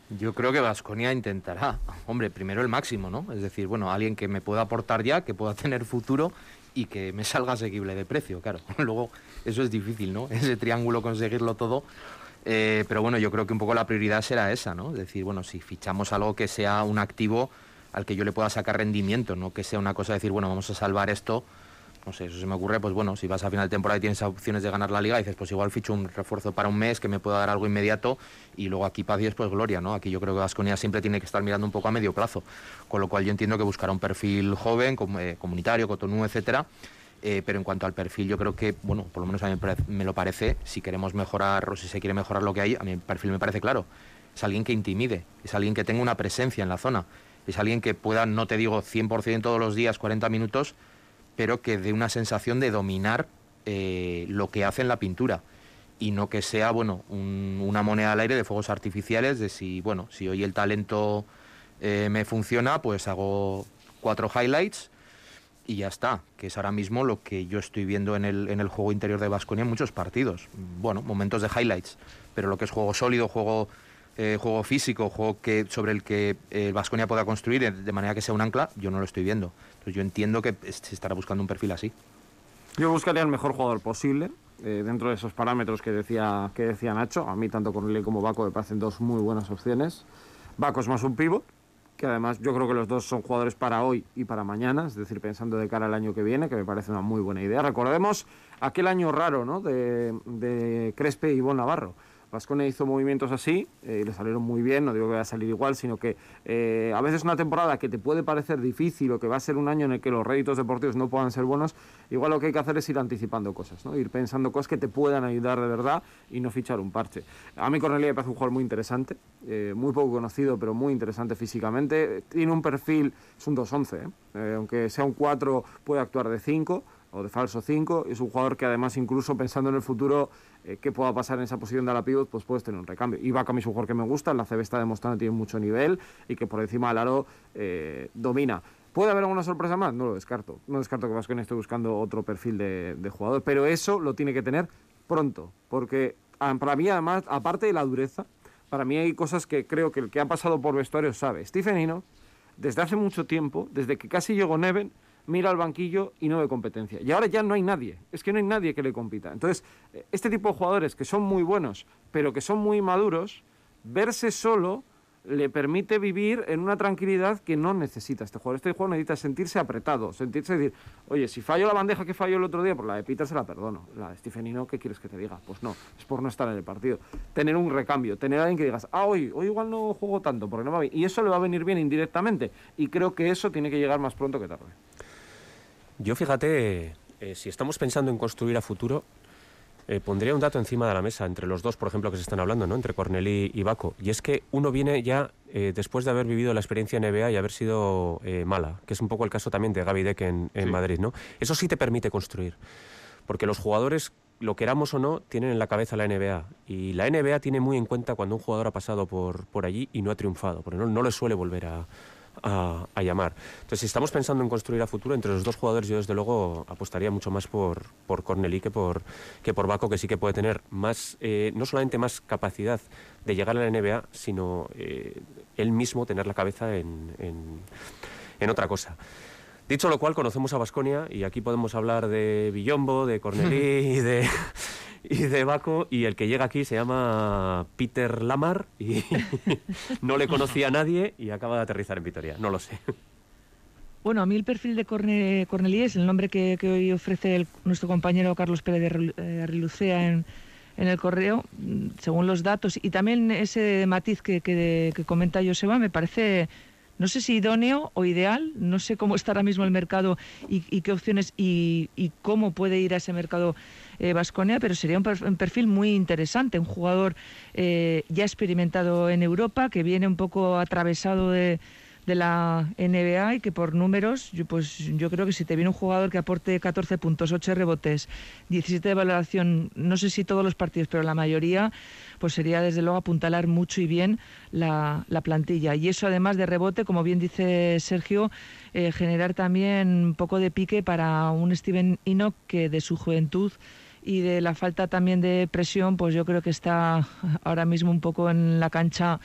Yo creo que Vasconia intentará, hombre, primero el máximo, ¿no? Es decir, bueno, alguien que me pueda aportar ya, que pueda tener futuro y que me salga asequible de precio, claro. Luego eso es difícil, ¿no? Ese triángulo conseguirlo todo. Eh, pero bueno, yo creo que un poco la prioridad será esa, ¿no? Es decir, bueno, si fichamos algo que sea un activo al que yo le pueda sacar rendimiento, no que sea una cosa de decir, bueno, vamos a salvar esto no sé, eso se me ocurre, pues bueno, si vas a final de temporada y tienes opciones de ganar la liga, dices, pues igual ficho un refuerzo para un mes que me pueda dar algo inmediato y luego aquí paz y después gloria, ¿no? Aquí yo creo que Vasconia siempre tiene que estar mirando un poco a medio plazo, con lo cual yo entiendo que buscará un perfil joven, eh, comunitario, cotonú, etcétera, eh, pero en cuanto al perfil, yo creo que, bueno, por lo menos a mí me lo parece, si queremos mejorar o si se quiere mejorar lo que hay, a mí el perfil me parece claro. Es alguien que intimide, es alguien que tenga una presencia en la zona, es alguien que pueda, no te digo 100% todos los días, 40 minutos, pero que dé una sensación de dominar eh, lo que hace en la pintura. Y no que sea bueno una moneda al aire de fuegos artificiales de si bueno si hoy el talento eh, me funciona pues hago cuatro highlights y ya está que es ahora mismo lo que yo estoy viendo en el, en el juego interior de Vasconia en muchos partidos. Bueno momentos de highlights pero lo que es juego sólido juego eh, juego físico juego que sobre el que el Vasconia pueda construir de manera que sea un ancla yo no lo estoy viendo yo entiendo que se estará buscando un perfil así. Yo buscaría el mejor jugador posible. eh, dentro de esos parámetros que decía, que decía Nacho, a mí tanto Cornelio como Baco me parecen dos muy buenas opciones. Baco es más un pivot, que además yo creo que los dos son jugadores para hoy y para mañana, es decir, pensando de cara al año que viene, que me parece una muy buena idea. Recordemos aquel año raro ¿no? de, de Crespe y Bon Navarro. Vasconia hizo movimientos así eh, le salieron muy bien, no digo que vaya a salir igual, sino que eh, a veces una temporada que te puede parecer difícil o que va a ser un año en el que los réditos deportivos no puedan ser buenos, igual lo que hay que hacer es ir anticipando cosas, ¿no? ir pensando cosas que te puedan ayudar de verdad y no fichar un parche. A mí Cornelia me parece un jugador muy interesante, eh, muy poco conocido, pero muy interesante físicamente. Tiene un perfil, es un 2-11, ¿eh? Eh, aunque sea un 4 puede actuar de 5 de falso 5. Es un jugador que además incluso pensando en el futuro eh, qué pueda pasar en esa posición de la pivot, pues puedes tener un recambio. Y es un jugador que me gusta, la CB está demostrando que tiene mucho nivel y que por encima del aro eh, domina. ¿Puede haber alguna sorpresa más? No lo descarto. No descarto que Vasconia esté buscando otro perfil de, jugador, pero eso lo tiene que tener pronto, porque ah, para mí además, aparte de la dureza, para mí hay cosas que creo que el que ha pasado por vestuario sabe. Stephen Ino, desde hace mucho tiempo, desde que casi llegó Neven, mira al banquillo y no ve competencia. Y ahora ya no hay nadie, es que no hay nadie que le compita. Entonces, eh, este tipo de jugadores que son muy buenos, pero que son muy maduros, verse solo le permite vivir en una tranquilidad que no necesita este jugador. Este jugador necesita sentirse apretado, sentirse decir, oye, si fallo la bandeja que falló el otro día, por la de Peter se la perdono. La de Stephenino, ¿qué quieres que te diga? Pues no, es por no estar en el partido. Tener un recambio, tener a alguien que digas, ah, hoy, hoy igual no juego tanto, porque no va bien. Y eso le va a venir bien indirectamente. Y creo que eso tiene que llegar más pronto que tarde. Yo fíjate, eh, si estamos pensando en construir a futuro, eh, pondría un dato encima de la mesa entre los dos, por ejemplo, que se están hablando, ¿no? entre Cornelí y Baco. Y es que uno viene ya eh, después de haber vivido la experiencia NBA y haber sido eh, mala, que es un poco el caso también de Gaby Deck en, en Sí. Madrid. ¿no? Eso sí te permite construir, porque los jugadores, lo queramos o no, tienen en la cabeza la NBA. Y la NBA tiene muy en cuenta cuando un jugador ha pasado por, por allí y no ha triunfado, porque no, no le suele volver a, a- a llamar. Entonces, si estamos pensando en construir a futuro, entre los dos jugadores yo desde luego apostaría mucho más por, por Cornelí que por, que por Baco, que sí que puede tener más, eh, no solamente más capacidad de llegar a la NBA, sino eh, él mismo tener la cabeza en, en- en otra cosa. Dicho lo cual, conocemos a Basconia y aquí podemos hablar de Villombo, de Cornelí y de, y de Baco y el que llega aquí se llama Peter Lamar y no le conocía a nadie y acaba de aterrizar en Vitoria. No lo sé. Bueno, a mí el perfil de Corne, Cornelí es el nombre que, hoy ofrece el- nuestro compañero Carlos Pérez de eh, Arrilucea en, en el correo, mm, según los datos, y también ese matiz que, que, que comenta Joseba, me parece, no sé si idóneo o ideal, no sé cómo está ahora mismo el mercado y, qué opciones y, cómo puede ir a ese mercado Vasconia, pero sería un perfil muy interesante, un jugador eh, ya experimentado en Europa, que viene un poco atravesado de de la NBA y que por números, yo, pues yo creo que si te viene un jugador que aporte 14 puntos, 8 rebotes, 17 de valoración, no sé si todos los partidos, pero la mayoría, pues sería desde luego apuntalar mucho y bien la, la plantilla. Y eso además de rebote, como bien dice Sergio, eh, generar también un poco de pique para un Steven Enoch que de su juventud y de la falta también de presión, pues yo creo que está ahora mismo un poco en la cancha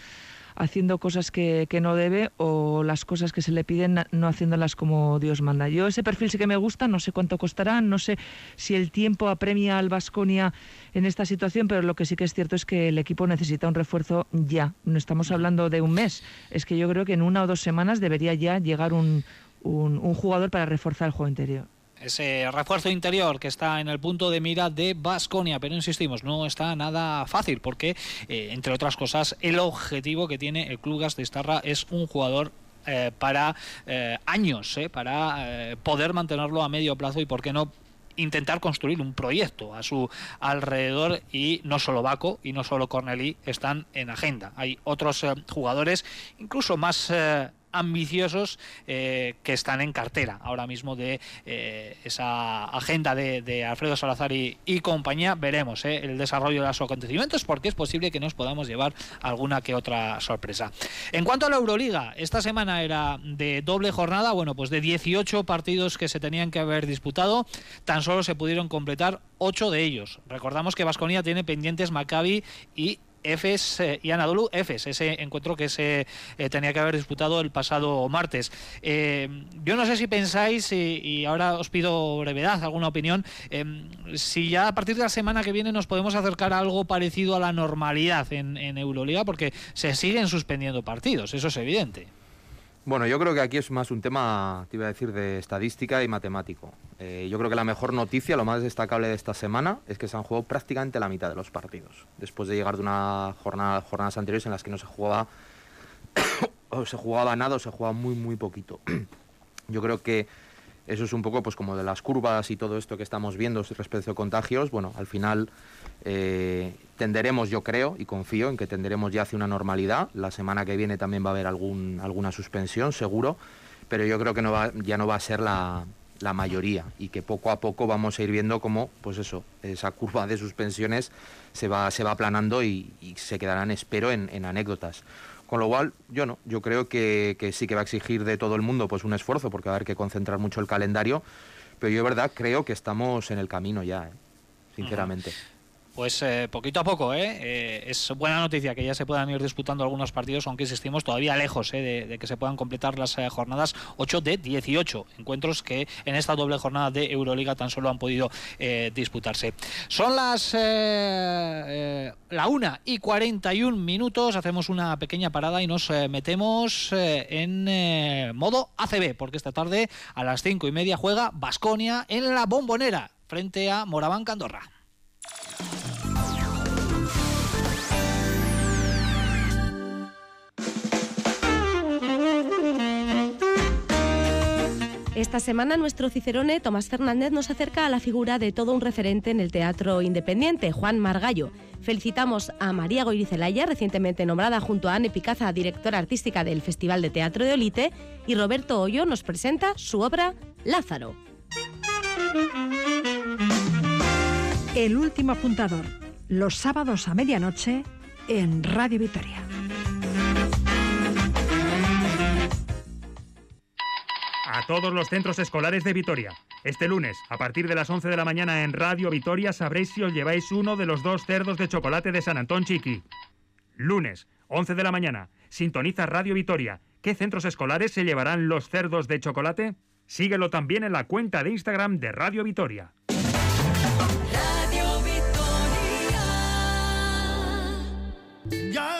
haciendo cosas que, que no debe o las cosas que se le piden no haciéndolas como Dios manda. Yo ese perfil sí que me gusta, no sé cuánto costará, no sé si el tiempo apremia al Vasconia en esta situación, pero lo que sí que es cierto es que el equipo necesita un refuerzo ya. No estamos hablando de un mes, es que yo creo que en una o dos semanas debería ya llegar un, un, un jugador para reforzar el juego interior. Ese refuerzo interior que está en el punto de mira de Basconia, pero insistimos, no está nada fácil porque, eh, entre otras cosas, el objetivo que tiene el Club Gas de Estarra es un jugador eh, para eh, años, para poder mantenerlo a medio plazo y, por qué no, intentar construir un proyecto a su alrededor y no solo Baco y no solo Cornelí están en agenda. Hay otros jugadores incluso más ambiciosos eh, que están en cartera ahora mismo de eh, esa agenda de, Alfredo Salazar y, y compañía. Veremos eh, el desarrollo de los acontecimientos porque es posible que nos podamos llevar alguna que otra sorpresa. En cuanto a la Euroliga, esta semana era de doble jornada, bueno, pues de 18 partidos que se tenían que haber disputado, tan solo se pudieron completar 8 de ellos. Recordamos que Vasconia tiene pendientes Maccabi y Efes eh, y Anadolu Efes, ese encuentro que se eh, tenía que haber disputado el pasado martes. yo no sé si pensáis, y, ahora os pido brevedad, alguna opinión, si ya a partir de la semana que viene nos podemos acercar a algo parecido a la normalidad en Euroliga, porque se siguen suspendiendo partidos, eso es evidente. Bueno, yo creo que aquí es más un tema, te iba a decir, de estadística y matemático. Eh, yo creo que la mejor noticia, lo más destacable de esta semana, es que se han jugado prácticamente la mitad de los partidos. Después de llegar de una jornada, jornadas anteriores en las que no se jugaba o se jugaba nada o se jugaba muy, muy poquito. yo creo que eso es un poco pues como de las curvas y todo esto que estamos viendo respecto a contagios. Bueno, al final eh, tenderemos, yo creo y confío en que tenderemos ya hacia una normalidad. La semana que viene también va a haber algún, alguna suspensión, seguro, pero yo creo que no va, ya no va a ser la, mayoría y que poco a poco vamos a ir viendo cómo, pues eso, esa curva de suspensiones se va, se va aplanando y, se quedarán, espero, en, anécdotas. Con lo cual, yo no, yo creo que, sí que va a exigir de todo el mundo pues un esfuerzo, porque va a haber que concentrar mucho el calendario, pero yo de verdad creo que estamos en el camino ya, ¿eh? sinceramente. Pues eh, poquito a poco, ¿eh? ¿eh? Es buena noticia que ya se puedan ir disputando algunos partidos, aunque existimos todavía lejos ¿eh? de, que se puedan completar las eh, jornadas 8 de 18 encuentros que en esta doble jornada de Euroliga tan solo han podido disputarse. Son las la 1 y 41 minutos, hacemos una pequeña parada y nos metemos en modo ACB, porque esta tarde a las 5 y media juega Basconia en la Bombonera frente a Moraván Candorra. Esta semana nuestro cicerone Tomás Fernández nos acerca a la figura de todo un referente en el teatro independiente, Juan Margallo. Felicitamos a María Goirizelaya, recientemente nombrada junto a Anne Picaza, directora artística del Festival de Teatro de Olite, y Roberto Hoyo nos presenta su obra Lázaro. El último apuntador, los sábados a medianoche en Radio Vitoria. A todos los centros escolares de Vitoria. Este lunes, a partir de las 11 de la mañana en Radio Vitoria, sabréis si os lleváis uno de los dos cerdos de chocolate de San Antón Chiqui. Lunes, 11 de la mañana. Sintoniza Radio Vitoria. ¿Qué centros escolares se llevarán los cerdos de chocolate? Síguelo también en la cuenta de Instagram de Radio Vitoria. Yeah.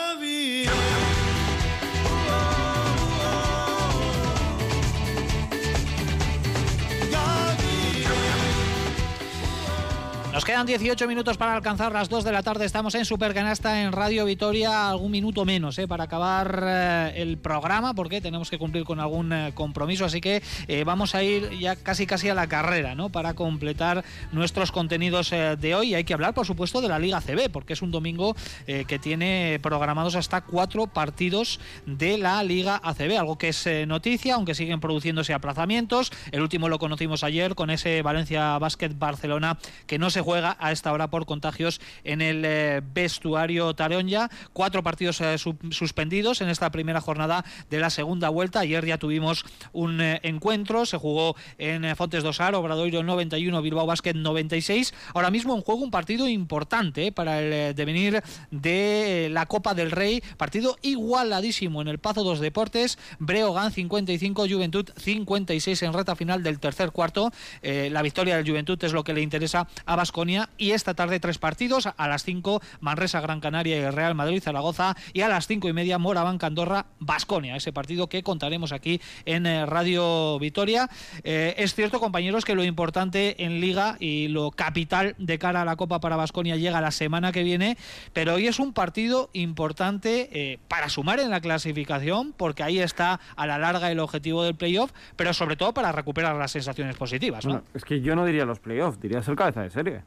Nos quedan 18 minutos para alcanzar las 2 de la tarde. Estamos en Supercanasta en Radio Vitoria, algún minuto menos eh, para acabar eh, el programa, porque tenemos que cumplir con algún eh, compromiso. Así que vamos a ir ya casi casi a la carrera, ¿no? Para completar nuestros contenidos de hoy. Hay que hablar, por supuesto, de la Liga CB, porque es un domingo que tiene programados hasta cuatro partidos de la Liga ACB, algo que es noticia, aunque siguen produciéndose aplazamientos. El último lo conocimos ayer con ese Valencia Basket Barcelona que no se juega a esta hora por contagios en el eh, vestuario Taronja. Cuatro partidos eh, suspendidos en esta primera jornada de la segunda vuelta. Ayer ya tuvimos un eh, encuentro, se jugó en Fontes Dosar, Obradoiro 91, Bilbao Basket 96. Ahora mismo en juego un partido importante para el devenir de la Copa del Rey. Partido igualadísimo en el Pazo dos Deportes. Breogán 55, Juventud 56 en reta final del tercer cuarto. la victoria del Juventud es lo que le interesa a Vasco y esta tarde tres partidos, a las 5 Manresa, Gran Canaria y Real Madrid, Zaragoza y a las cinco y media Moraván, Andorra, Basconia, ese partido que contaremos aquí en eh, Radio Vitoria. Eh, es cierto, compañeros, que lo importante en Liga y lo capital de cara a la Copa para Basconia llega la semana que viene, pero hoy es un partido importante eh, para sumar en la clasificación, porque ahí está a la larga el objetivo del playoff, pero sobre todo para recuperar las sensaciones positivas. es que yo no diría los playoffs, diría ser cabeza de serie.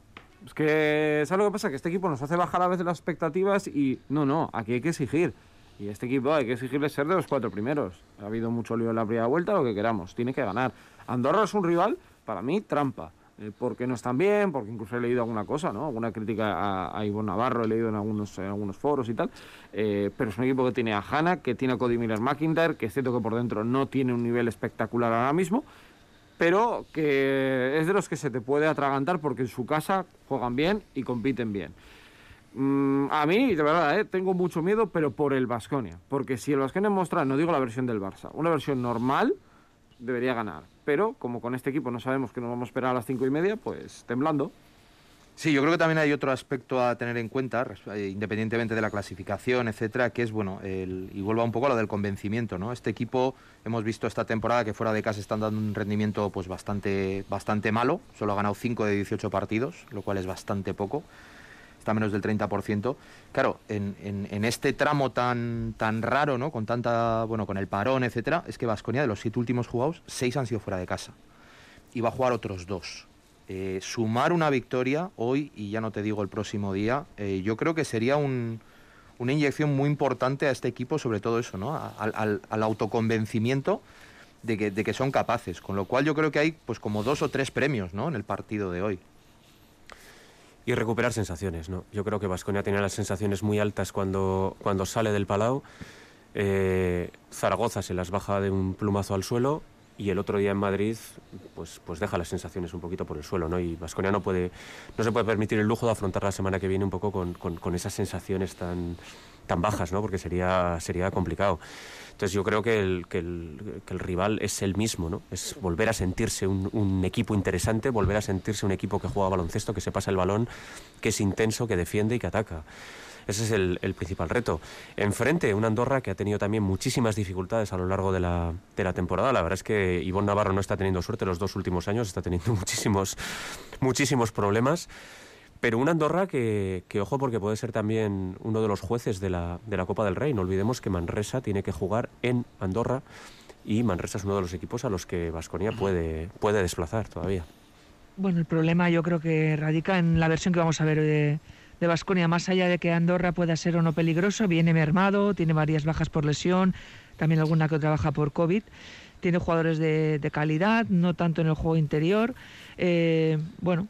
Es que, ¿sabes lo que pasa? Que este equipo nos hace bajar a veces las expectativas y no, no, aquí hay que exigir. Y este equipo hay que exigirle ser de los cuatro primeros. Ha habido mucho lío en la primera vuelta, lo que queramos. Tiene que ganar. Andorra es un rival, para mí, trampa. Eh, porque no están bien, porque incluso he leído alguna cosa, ¿no? Alguna crítica a, a Ivonne Navarro, he leído en algunos, en algunos foros y tal. Eh, pero es un equipo que tiene a Hanna, que tiene a Cody Miller McIntyre, que es cierto que por dentro no tiene un nivel espectacular ahora mismo, pero que es de los que se te puede atragantar porque en su casa juegan bien y compiten bien. Mm, a mí, de verdad, ¿eh? tengo mucho miedo, pero por el Vasconia. Porque si el Vasconia muestra, no digo la versión del Barça, una versión normal, debería ganar. Pero como con este equipo no sabemos que nos vamos a esperar a las cinco y media, pues temblando. Sí, yo creo que también hay otro aspecto a tener en cuenta, eh, independientemente de la clasificación, etcétera, que es, bueno, el, y vuelvo un poco a lo del convencimiento, ¿no? Este equipo, hemos visto esta temporada que fuera de casa están dando un rendimiento pues bastante, bastante malo, solo ha ganado 5 de 18 partidos, lo cual es bastante poco, está menos del 30%. Claro, en, en, este tramo tan, tan raro, ¿no? Con tanta, bueno, con el parón, etcétera, es que Vasconia de los siete últimos jugados, seis han sido fuera de casa. Y va a jugar otros dos. Eh, sumar una victoria hoy, y ya no te digo el próximo día, eh, yo creo que sería una inyección muy importante a este equipo, sobre todo eso, ¿no? al, autoconvencimiento de que, son capaces. Con lo cual yo creo que hay pues como dos o tres premios ¿no? en el partido de hoy. Y recuperar sensaciones, ¿no? Yo creo que Vasconia tenía las sensaciones muy altas cuando, cuando sale del Palau. Eh, Zaragoza se las baja de un plumazo al suelo y el otro día en Madrid pues, pues deja las sensaciones un poquito por el suelo, ¿no? Y Vasconia no puede, no se puede permitir el lujo de afrontar la semana que viene un poco con, con, esas sensaciones tan, tan bajas, ¿no? Porque sería, sería complicado. Entonces yo creo que el, que el, que el rival es el mismo, ¿no? Es volver a sentirse un, un, equipo interesante, volver a sentirse un equipo que juega baloncesto, que se pasa el balón, que es intenso, que defiende y que ataca. Ese es el, principal reto. Enfrente, una Andorra que ha tenido también muchísimas dificultades a lo largo de la, temporada. La verdad es que Ivonne Navarro no está teniendo suerte los dos últimos años, está teniendo muchísimos, muchísimos problemas. Pero una Andorra que, que, ojo, porque puede ser también uno de los jueces de la, de la Copa del Rey. No olvidemos que Manresa tiene que jugar en Andorra y Manresa es uno de los equipos a los que Vasconia puede, puede desplazar todavía. Bueno, el problema yo creo que radica en la versión que vamos a ver de, de Basconia, más allá de que Andorra pueda ser o no peligroso, viene mermado, tiene varias bajas por lesión, también alguna que otra baja por COVID. Tiene jugadores de, calidad, no tanto en el juego interior. Eh, bueno,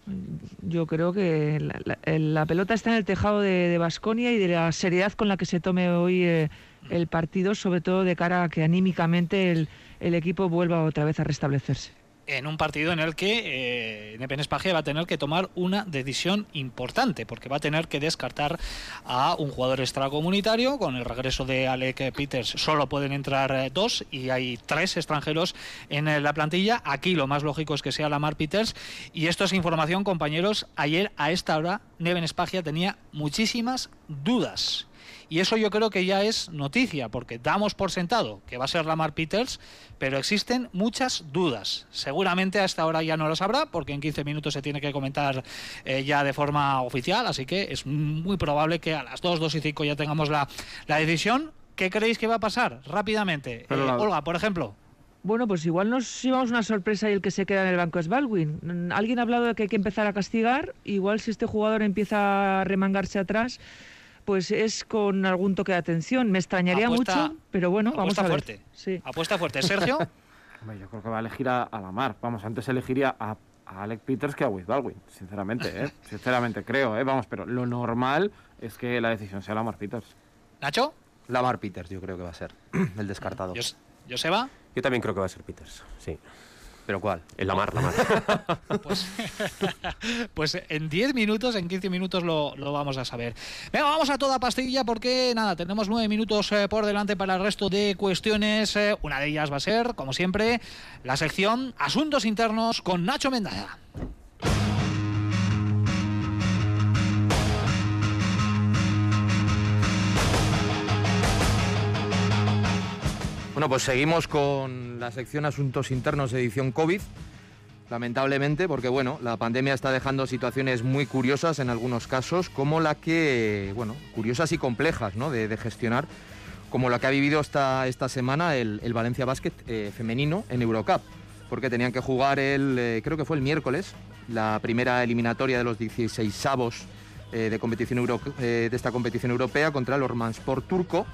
yo creo que la, pelota está en el tejado de Basconia y de la seriedad con la que se tome hoy eh, el partido, sobre todo de cara a que anímicamente el equipo vuelva otra vez a restablecerse en un partido en el que eh, Spagia va a tener que tomar una decisión importante, porque va a tener que descartar a un jugador extracomunitario. Con el regreso de Alec Peters solo pueden entrar eh, dos y hay tres extranjeros en eh, la plantilla. Aquí lo más lógico es que sea Lamar Peters. Y esto es información, compañeros. Ayer a esta hora Neven Spagia tenía muchísimas dudas. Y eso yo creo que ya es noticia, porque damos por sentado que va a ser Lamar Peters, pero existen muchas dudas. Seguramente a esta hora ya no lo sabrá, porque en 15 minutos se tiene que comentar eh, ya de forma oficial, así que es muy probable que a las 2, 2 y 5 ya tengamos la, decisión. ¿Qué creéis que va a pasar? Rápidamente. Eh, Olga, por ejemplo. Bueno, pues igual nos llevamos una sorpresa y el que se queda en el banco es Baldwin. Alguien ha hablado de que hay que empezar a castigar. Igual si este jugador empieza a remangarse atrás, pues es con algún toque de atención. Me extrañaría mucho, pero bueno, vamos a ver. fuerte. Sí. Apuesta fuerte. Sergio. yo creo que va a elegir a, la mar. Vamos, antes elegiría a, Alec Peters que a Wiz Baldwin, sinceramente, ¿eh? sinceramente creo, ¿eh? vamos, pero lo normal es que la decisión sea Lamar Peters. ¿Nacho? Lamar Peters, yo creo que va a ser el descartado. ¿Joseba? Yo también creo que va a ser Peters, sí. ¿Pero cuál? En la mar, la mar. pues, pues, en 10 minutos, en 15 minutos lo, vamos a saber. Venga, vamos a toda pastilla porque nada, tenemos 9 minutos eh, por delante para el resto de cuestiones. Eh, una de ellas va a ser, como siempre, la sección Asuntos Internos con Nacho Mendaza. Bueno, pues seguimos con la sección Asuntos Internos edición COVID. Lamentablemente, porque bueno, la pandemia está dejando situaciones muy curiosas en algunos casos, como la que, bueno, curiosas y complejas ¿no? de, gestionar, como la que ha vivido esta, esta semana el, Valencia Basket eh, femenino en Eurocup, porque tenían que jugar el, eh, creo que fue el miércoles, la primera eliminatoria de los 16 avos eh, de, competición de esta competición europea contra el Ormansport turco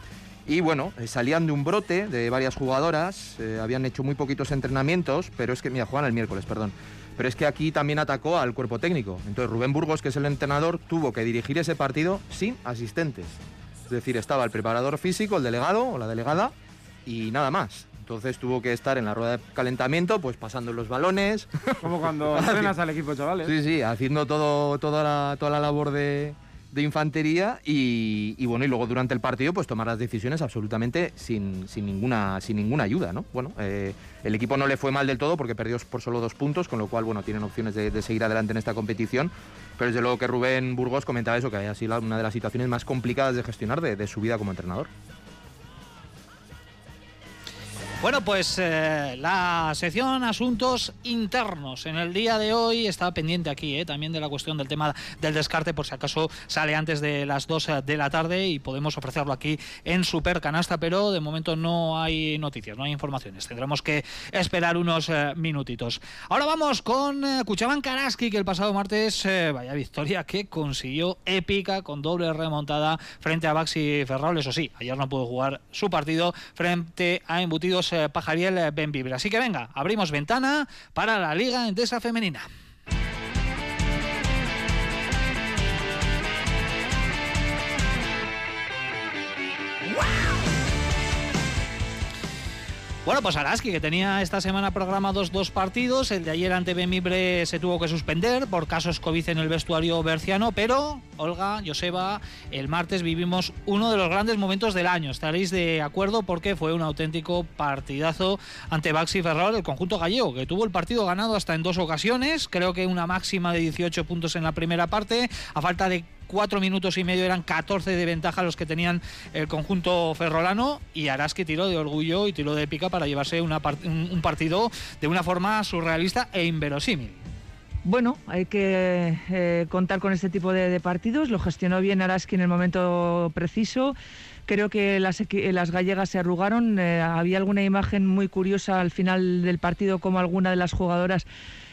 y bueno, eh, salían de un brote de varias jugadoras, eh, habían hecho muy poquitos entrenamientos, pero es que, mira, juegan el miércoles, perdón. Pero es que aquí también atacó al cuerpo técnico. Entonces Rubén Burgos, que es el entrenador, tuvo que dirigir ese partido sin asistentes. Es decir, estaba el preparador físico, el delegado o la delegada, y nada más. Entonces tuvo que estar en la rueda de calentamiento, pues pasando los balones. Como cuando entrenas al equipo, chavales. Sí, sí, haciendo todo, toda, la, toda la labor de, de infantería y, bueno y luego durante el partido pues tomar las decisiones absolutamente sin, ninguna sin ninguna ayuda no bueno eh, el equipo no le fue mal del todo porque perdió por solo dos puntos con lo cual bueno tienen opciones de, seguir adelante en esta competición. Pero desde luego que Rubén Burgos comentaba eso que había sido una de las situaciones más complicadas de gestionar de su vida como entrenador bueno, pues eh, la sección Asuntos Internos en el día de hoy está pendiente aquí eh, también de la cuestión del tema del descarte, por si acaso sale antes de las 2 eh, de la tarde y podemos ofrecerlo aquí en Super Canasta, pero de momento no hay noticias, no hay informaciones. Tendremos que esperar unos minutitos. Ahora vamos con Cuchaban Karaski, que el pasado martes, vaya victoria que consiguió épica con doble remontada frente a Baxi Ferrol. Eso sí, ayer no pudo jugar su partido frente a Embutidos Pajariel eh, Benvibre. Así que venga, abrimos ventana para la Liga Endesa Femenina. Bueno, pues Araski, que tenía esta semana programados dos partidos. El de ayer ante Bemibre se tuvo que suspender por casos COVID en el vestuario berciano, pero Olga, Joseba, el martes vivimos uno de los grandes momentos del año. Estaréis de acuerdo porque fue un auténtico partidazo ante Baxi Ferrol, el conjunto gallego, que tuvo el partido ganado hasta en dos ocasiones. Creo que una máxima de 18 puntos en la primera parte, a falta de cuatro minutos y medio eran 14 de ventaja los que tenían el conjunto ferrolano y Araski tiró de orgullo y tiró de pica para llevarse un partido de una forma surrealista e inverosímil. Bueno, hay que eh, contar con este tipo de, partidos. Lo gestionó bien Araski en el momento preciso. Creo que las, gallegas se arrugaron. Eh, había alguna imagen muy curiosa al final del partido, como alguna de las jugadoras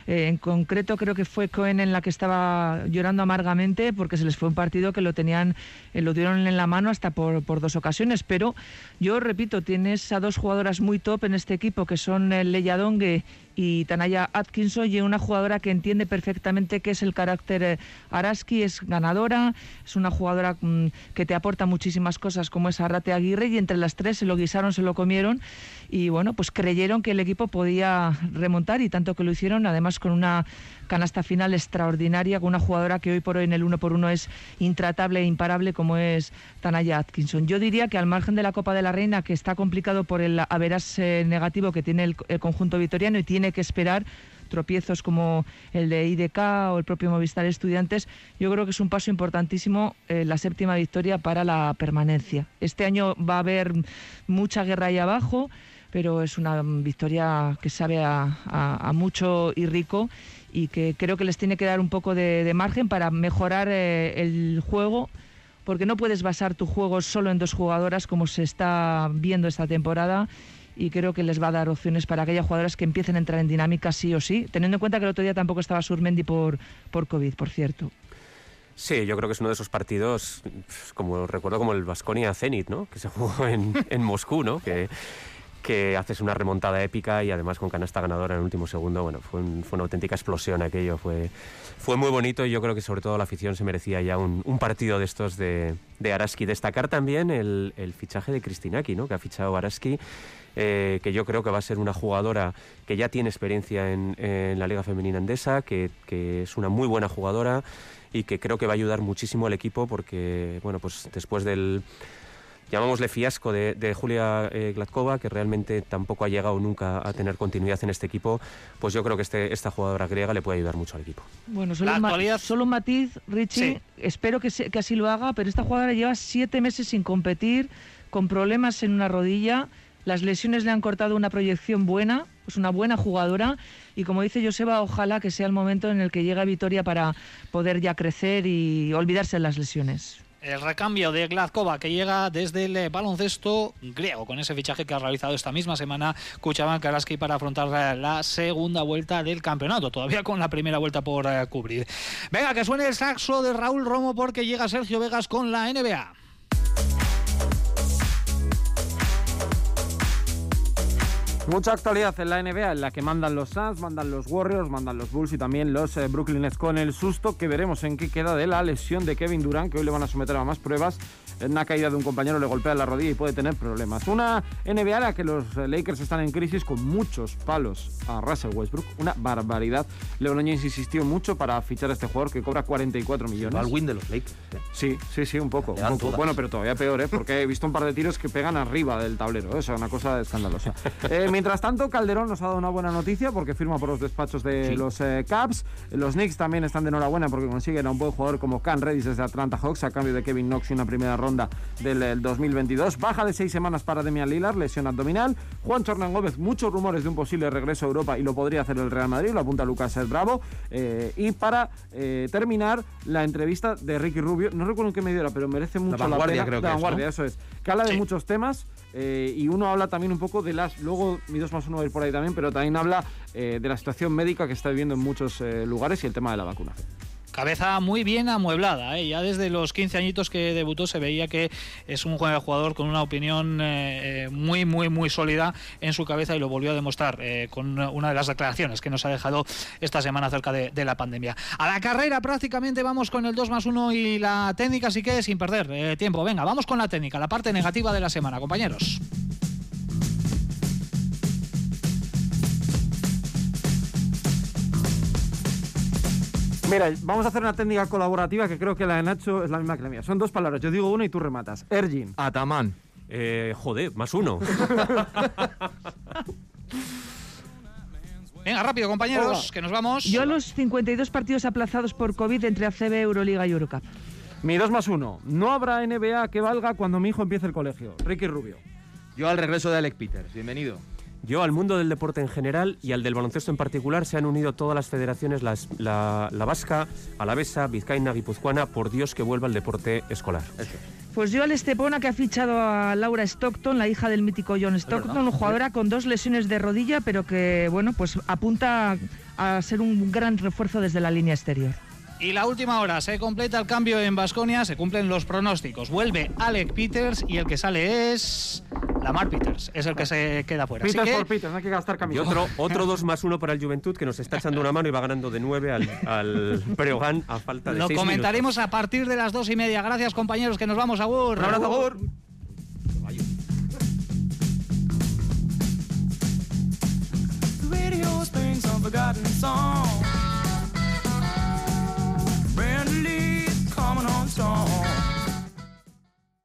eh, en concreto creo que fue Cohen en la que estaba llorando amargamente porque se les fue un partido que lo tenían, eh, lo dieron en la mano hasta por, dos ocasiones. Pero yo repito, tienes a dos jugadoras muy top en este equipo que son eh, Leia Dongue y Tanaya Atkinson y una jugadora que entiende perfectamente qué es el carácter Araski, es ganadora, es una jugadora mm, que te aporta muchísimas cosas como es Arrate Aguirre y entre las tres se lo guisaron, se lo comieron y bueno, pues creyeron que el equipo podía remontar y tanto que lo hicieron, además con una canasta final extraordinaria, con una jugadora que hoy por hoy en el uno por uno es intratable e imparable como es Tanaya Atkinson. Yo diría que al margen de la Copa de la Reina, que está complicado por el averas negativo que tiene el, conjunto vitoriano y tiene que esperar tropiezos como el de IDK o el propio Movistar Estudiantes, yo creo que es un paso importantísimo eh, la séptima victoria para la permanencia. Este año va a haber mucha guerra ahí abajo pero es una victoria que sabe a, mucho y rico y que creo que les tiene que dar un poco de, margen para mejorar eh, el juego porque no puedes basar tu juego solo en dos jugadoras como se está viendo esta temporada y creo que les va a dar opciones para aquellas jugadoras que empiecen a entrar en dinámica sí o sí, teniendo en cuenta que el otro día tampoco estaba Surmendi por, por COVID, por cierto. Sí, yo creo que es uno de esos partidos, como recuerdo como el Vasconia Zenit, ¿no? Que se jugó en, en Moscú, ¿no? Que que haces una remontada épica y además con canasta ganadora en el último segundo, bueno, fue, una auténtica explosión aquello, fue, fue muy bonito y yo creo que sobre todo la afición se merecía ya un, partido de estos de, de, Araski. Destacar también el, fichaje de Cristinaki, ¿no? que ha fichado Araski, eh, que yo creo que va a ser una jugadora que ya tiene experiencia en, la Liga Femenina Endesa, que, que es una muy buena jugadora y que creo que va a ayudar muchísimo al equipo porque, bueno, pues después del llamámosle fiasco de, Julia eh, Gladkova, que realmente tampoco ha llegado nunca a tener continuidad en este equipo, pues yo creo que este, esta jugadora griega le puede ayudar mucho al equipo. Bueno, solo, un, solo un matiz, Richie, espero que, que así lo haga, pero esta jugadora lleva siete meses sin competir, con problemas en una rodilla, las lesiones le han cortado una proyección buena, es una buena jugadora. Y como dice Joseba, ojalá que sea el momento en el que llegue a Vitoria para poder ya crecer y olvidarse de las lesiones el recambio de Gladkova que llega desde el eh, baloncesto griego con ese fichaje que ha realizado esta misma semana Kuchaban Karaski para afrontar eh, la segunda vuelta del campeonato, todavía con la primera vuelta por eh, cubrir. Venga, que suene el saxo de Raúl Romo porque llega Sergio Vegas con la NBA. Mucha actualidad en la NBA en la que mandan los Suns, mandan los Warriors, mandan los Bulls y también los eh, Brooklyn con el susto que veremos en qué queda de la lesión de Kevin Durant que hoy le van a someter a más pruebas. En una caída de un compañero le golpea la rodilla y puede tener problemas. Una NBA en la que los eh, Lakers están en crisis con muchos palos a Russell Westbrook. Una barbaridad. LeBron James insistió mucho para fichar a este jugador que cobra 44 millones. Al win de los Lakers. ¿eh? Sí, sí, sí, un poco. Un. Bueno, pero todavía peor, ¿eh? Porque he visto un par de tiros que pegan arriba del tablero. ¿eh? O sea, una cosa escandalosa. Eh, mientras tanto, Calderón nos ha dado una buena noticia porque firma por los despachos de los Caps. Los Knicks también están de enhorabuena porque consiguen a un buen jugador como Cam Reddish desde Atlanta Hawks a cambio de Kevin Knox y una primera ronda del eh, 2022. Baja de seis semanas para Demian Lillard, lesión abdominal. Juan Chornan Gómez, muchos rumores de un posible regreso a Europa y lo podría hacer el Real Madrid, lo apunta Lucas El Bravo. Eh, y para eh, terminar, la entrevista de Ricky Rubio, no recuerdo en qué medio era, pero merece mucho la, Vanguardia, pena. creo que La es, Vanguardia, ¿no? eso es. Que habla de Sí. muchos temas eh, y uno habla también un poco de las. Luego, mi 2 más 1 va a ir por ahí también, pero también habla eh, de la situación médica que está viviendo en muchos eh, lugares y el tema de la vacunación. Cabeza muy bien amueblada, ¿eh? ya desde los 15 añitos que debutó se veía que es un jugador con una opinión eh, eh, muy, muy, muy sólida en su cabeza y lo volvió a demostrar con una de las declaraciones que nos ha dejado esta semana acerca de, de la pandemia. A la carrera prácticamente vamos con el 2 más 1 y la técnica, así que sin perder tiempo. Venga, vamos con la técnica, la parte negativa de la semana, compañeros. Mira, vamos a hacer una técnica colaborativa que creo que la de Nacho es la misma que la mía. Son dos palabras, yo digo una y tú rematas. Ergin. Atamán. Eh, joder, más uno. Venga, rápido, compañeros, Hola. que nos vamos. Yo los 52 partidos aplazados por COVID entre ACB, Euroliga y Eurocup. Mi 2 más 1. No habrá NBA que valga cuando mi hijo empiece el colegio. Ricky Rubio. Yo al regreso de Alec Peters. Bienvenido. Yo al mundo del deporte en general y al del baloncesto en particular se han unido todas las federaciones, las- la, la vasca, alavesa, vizcaína, guipuzcoana, por Dios que vuelva el deporte escolar. Pues yo al Estepona que ha fichado a Laura Stockton, la hija del mítico John Stockton, jugadora con dos lesiones de rodilla, pero que bueno, pues apunta a ser un gran refuerzo desde la línea exterior. Y la última hora, se completa el cambio en Basconia, se cumplen los pronósticos. Vuelve Alec Peters y el que sale es Lamar Peters, es el que se queda fuera. Así Peters que- por Peters, no hay que gastar Y camisas. otro, otro 2 más 1 para el Juventud que nos está echando una mano y va ganando de 9 al, al Breogán a falta de Lo seis comentaremos a partir de las dos y media. Gracias, compañeros, que nos vamos a Gur. Un abrazo, Agur. Forgotten song. come coming on strong.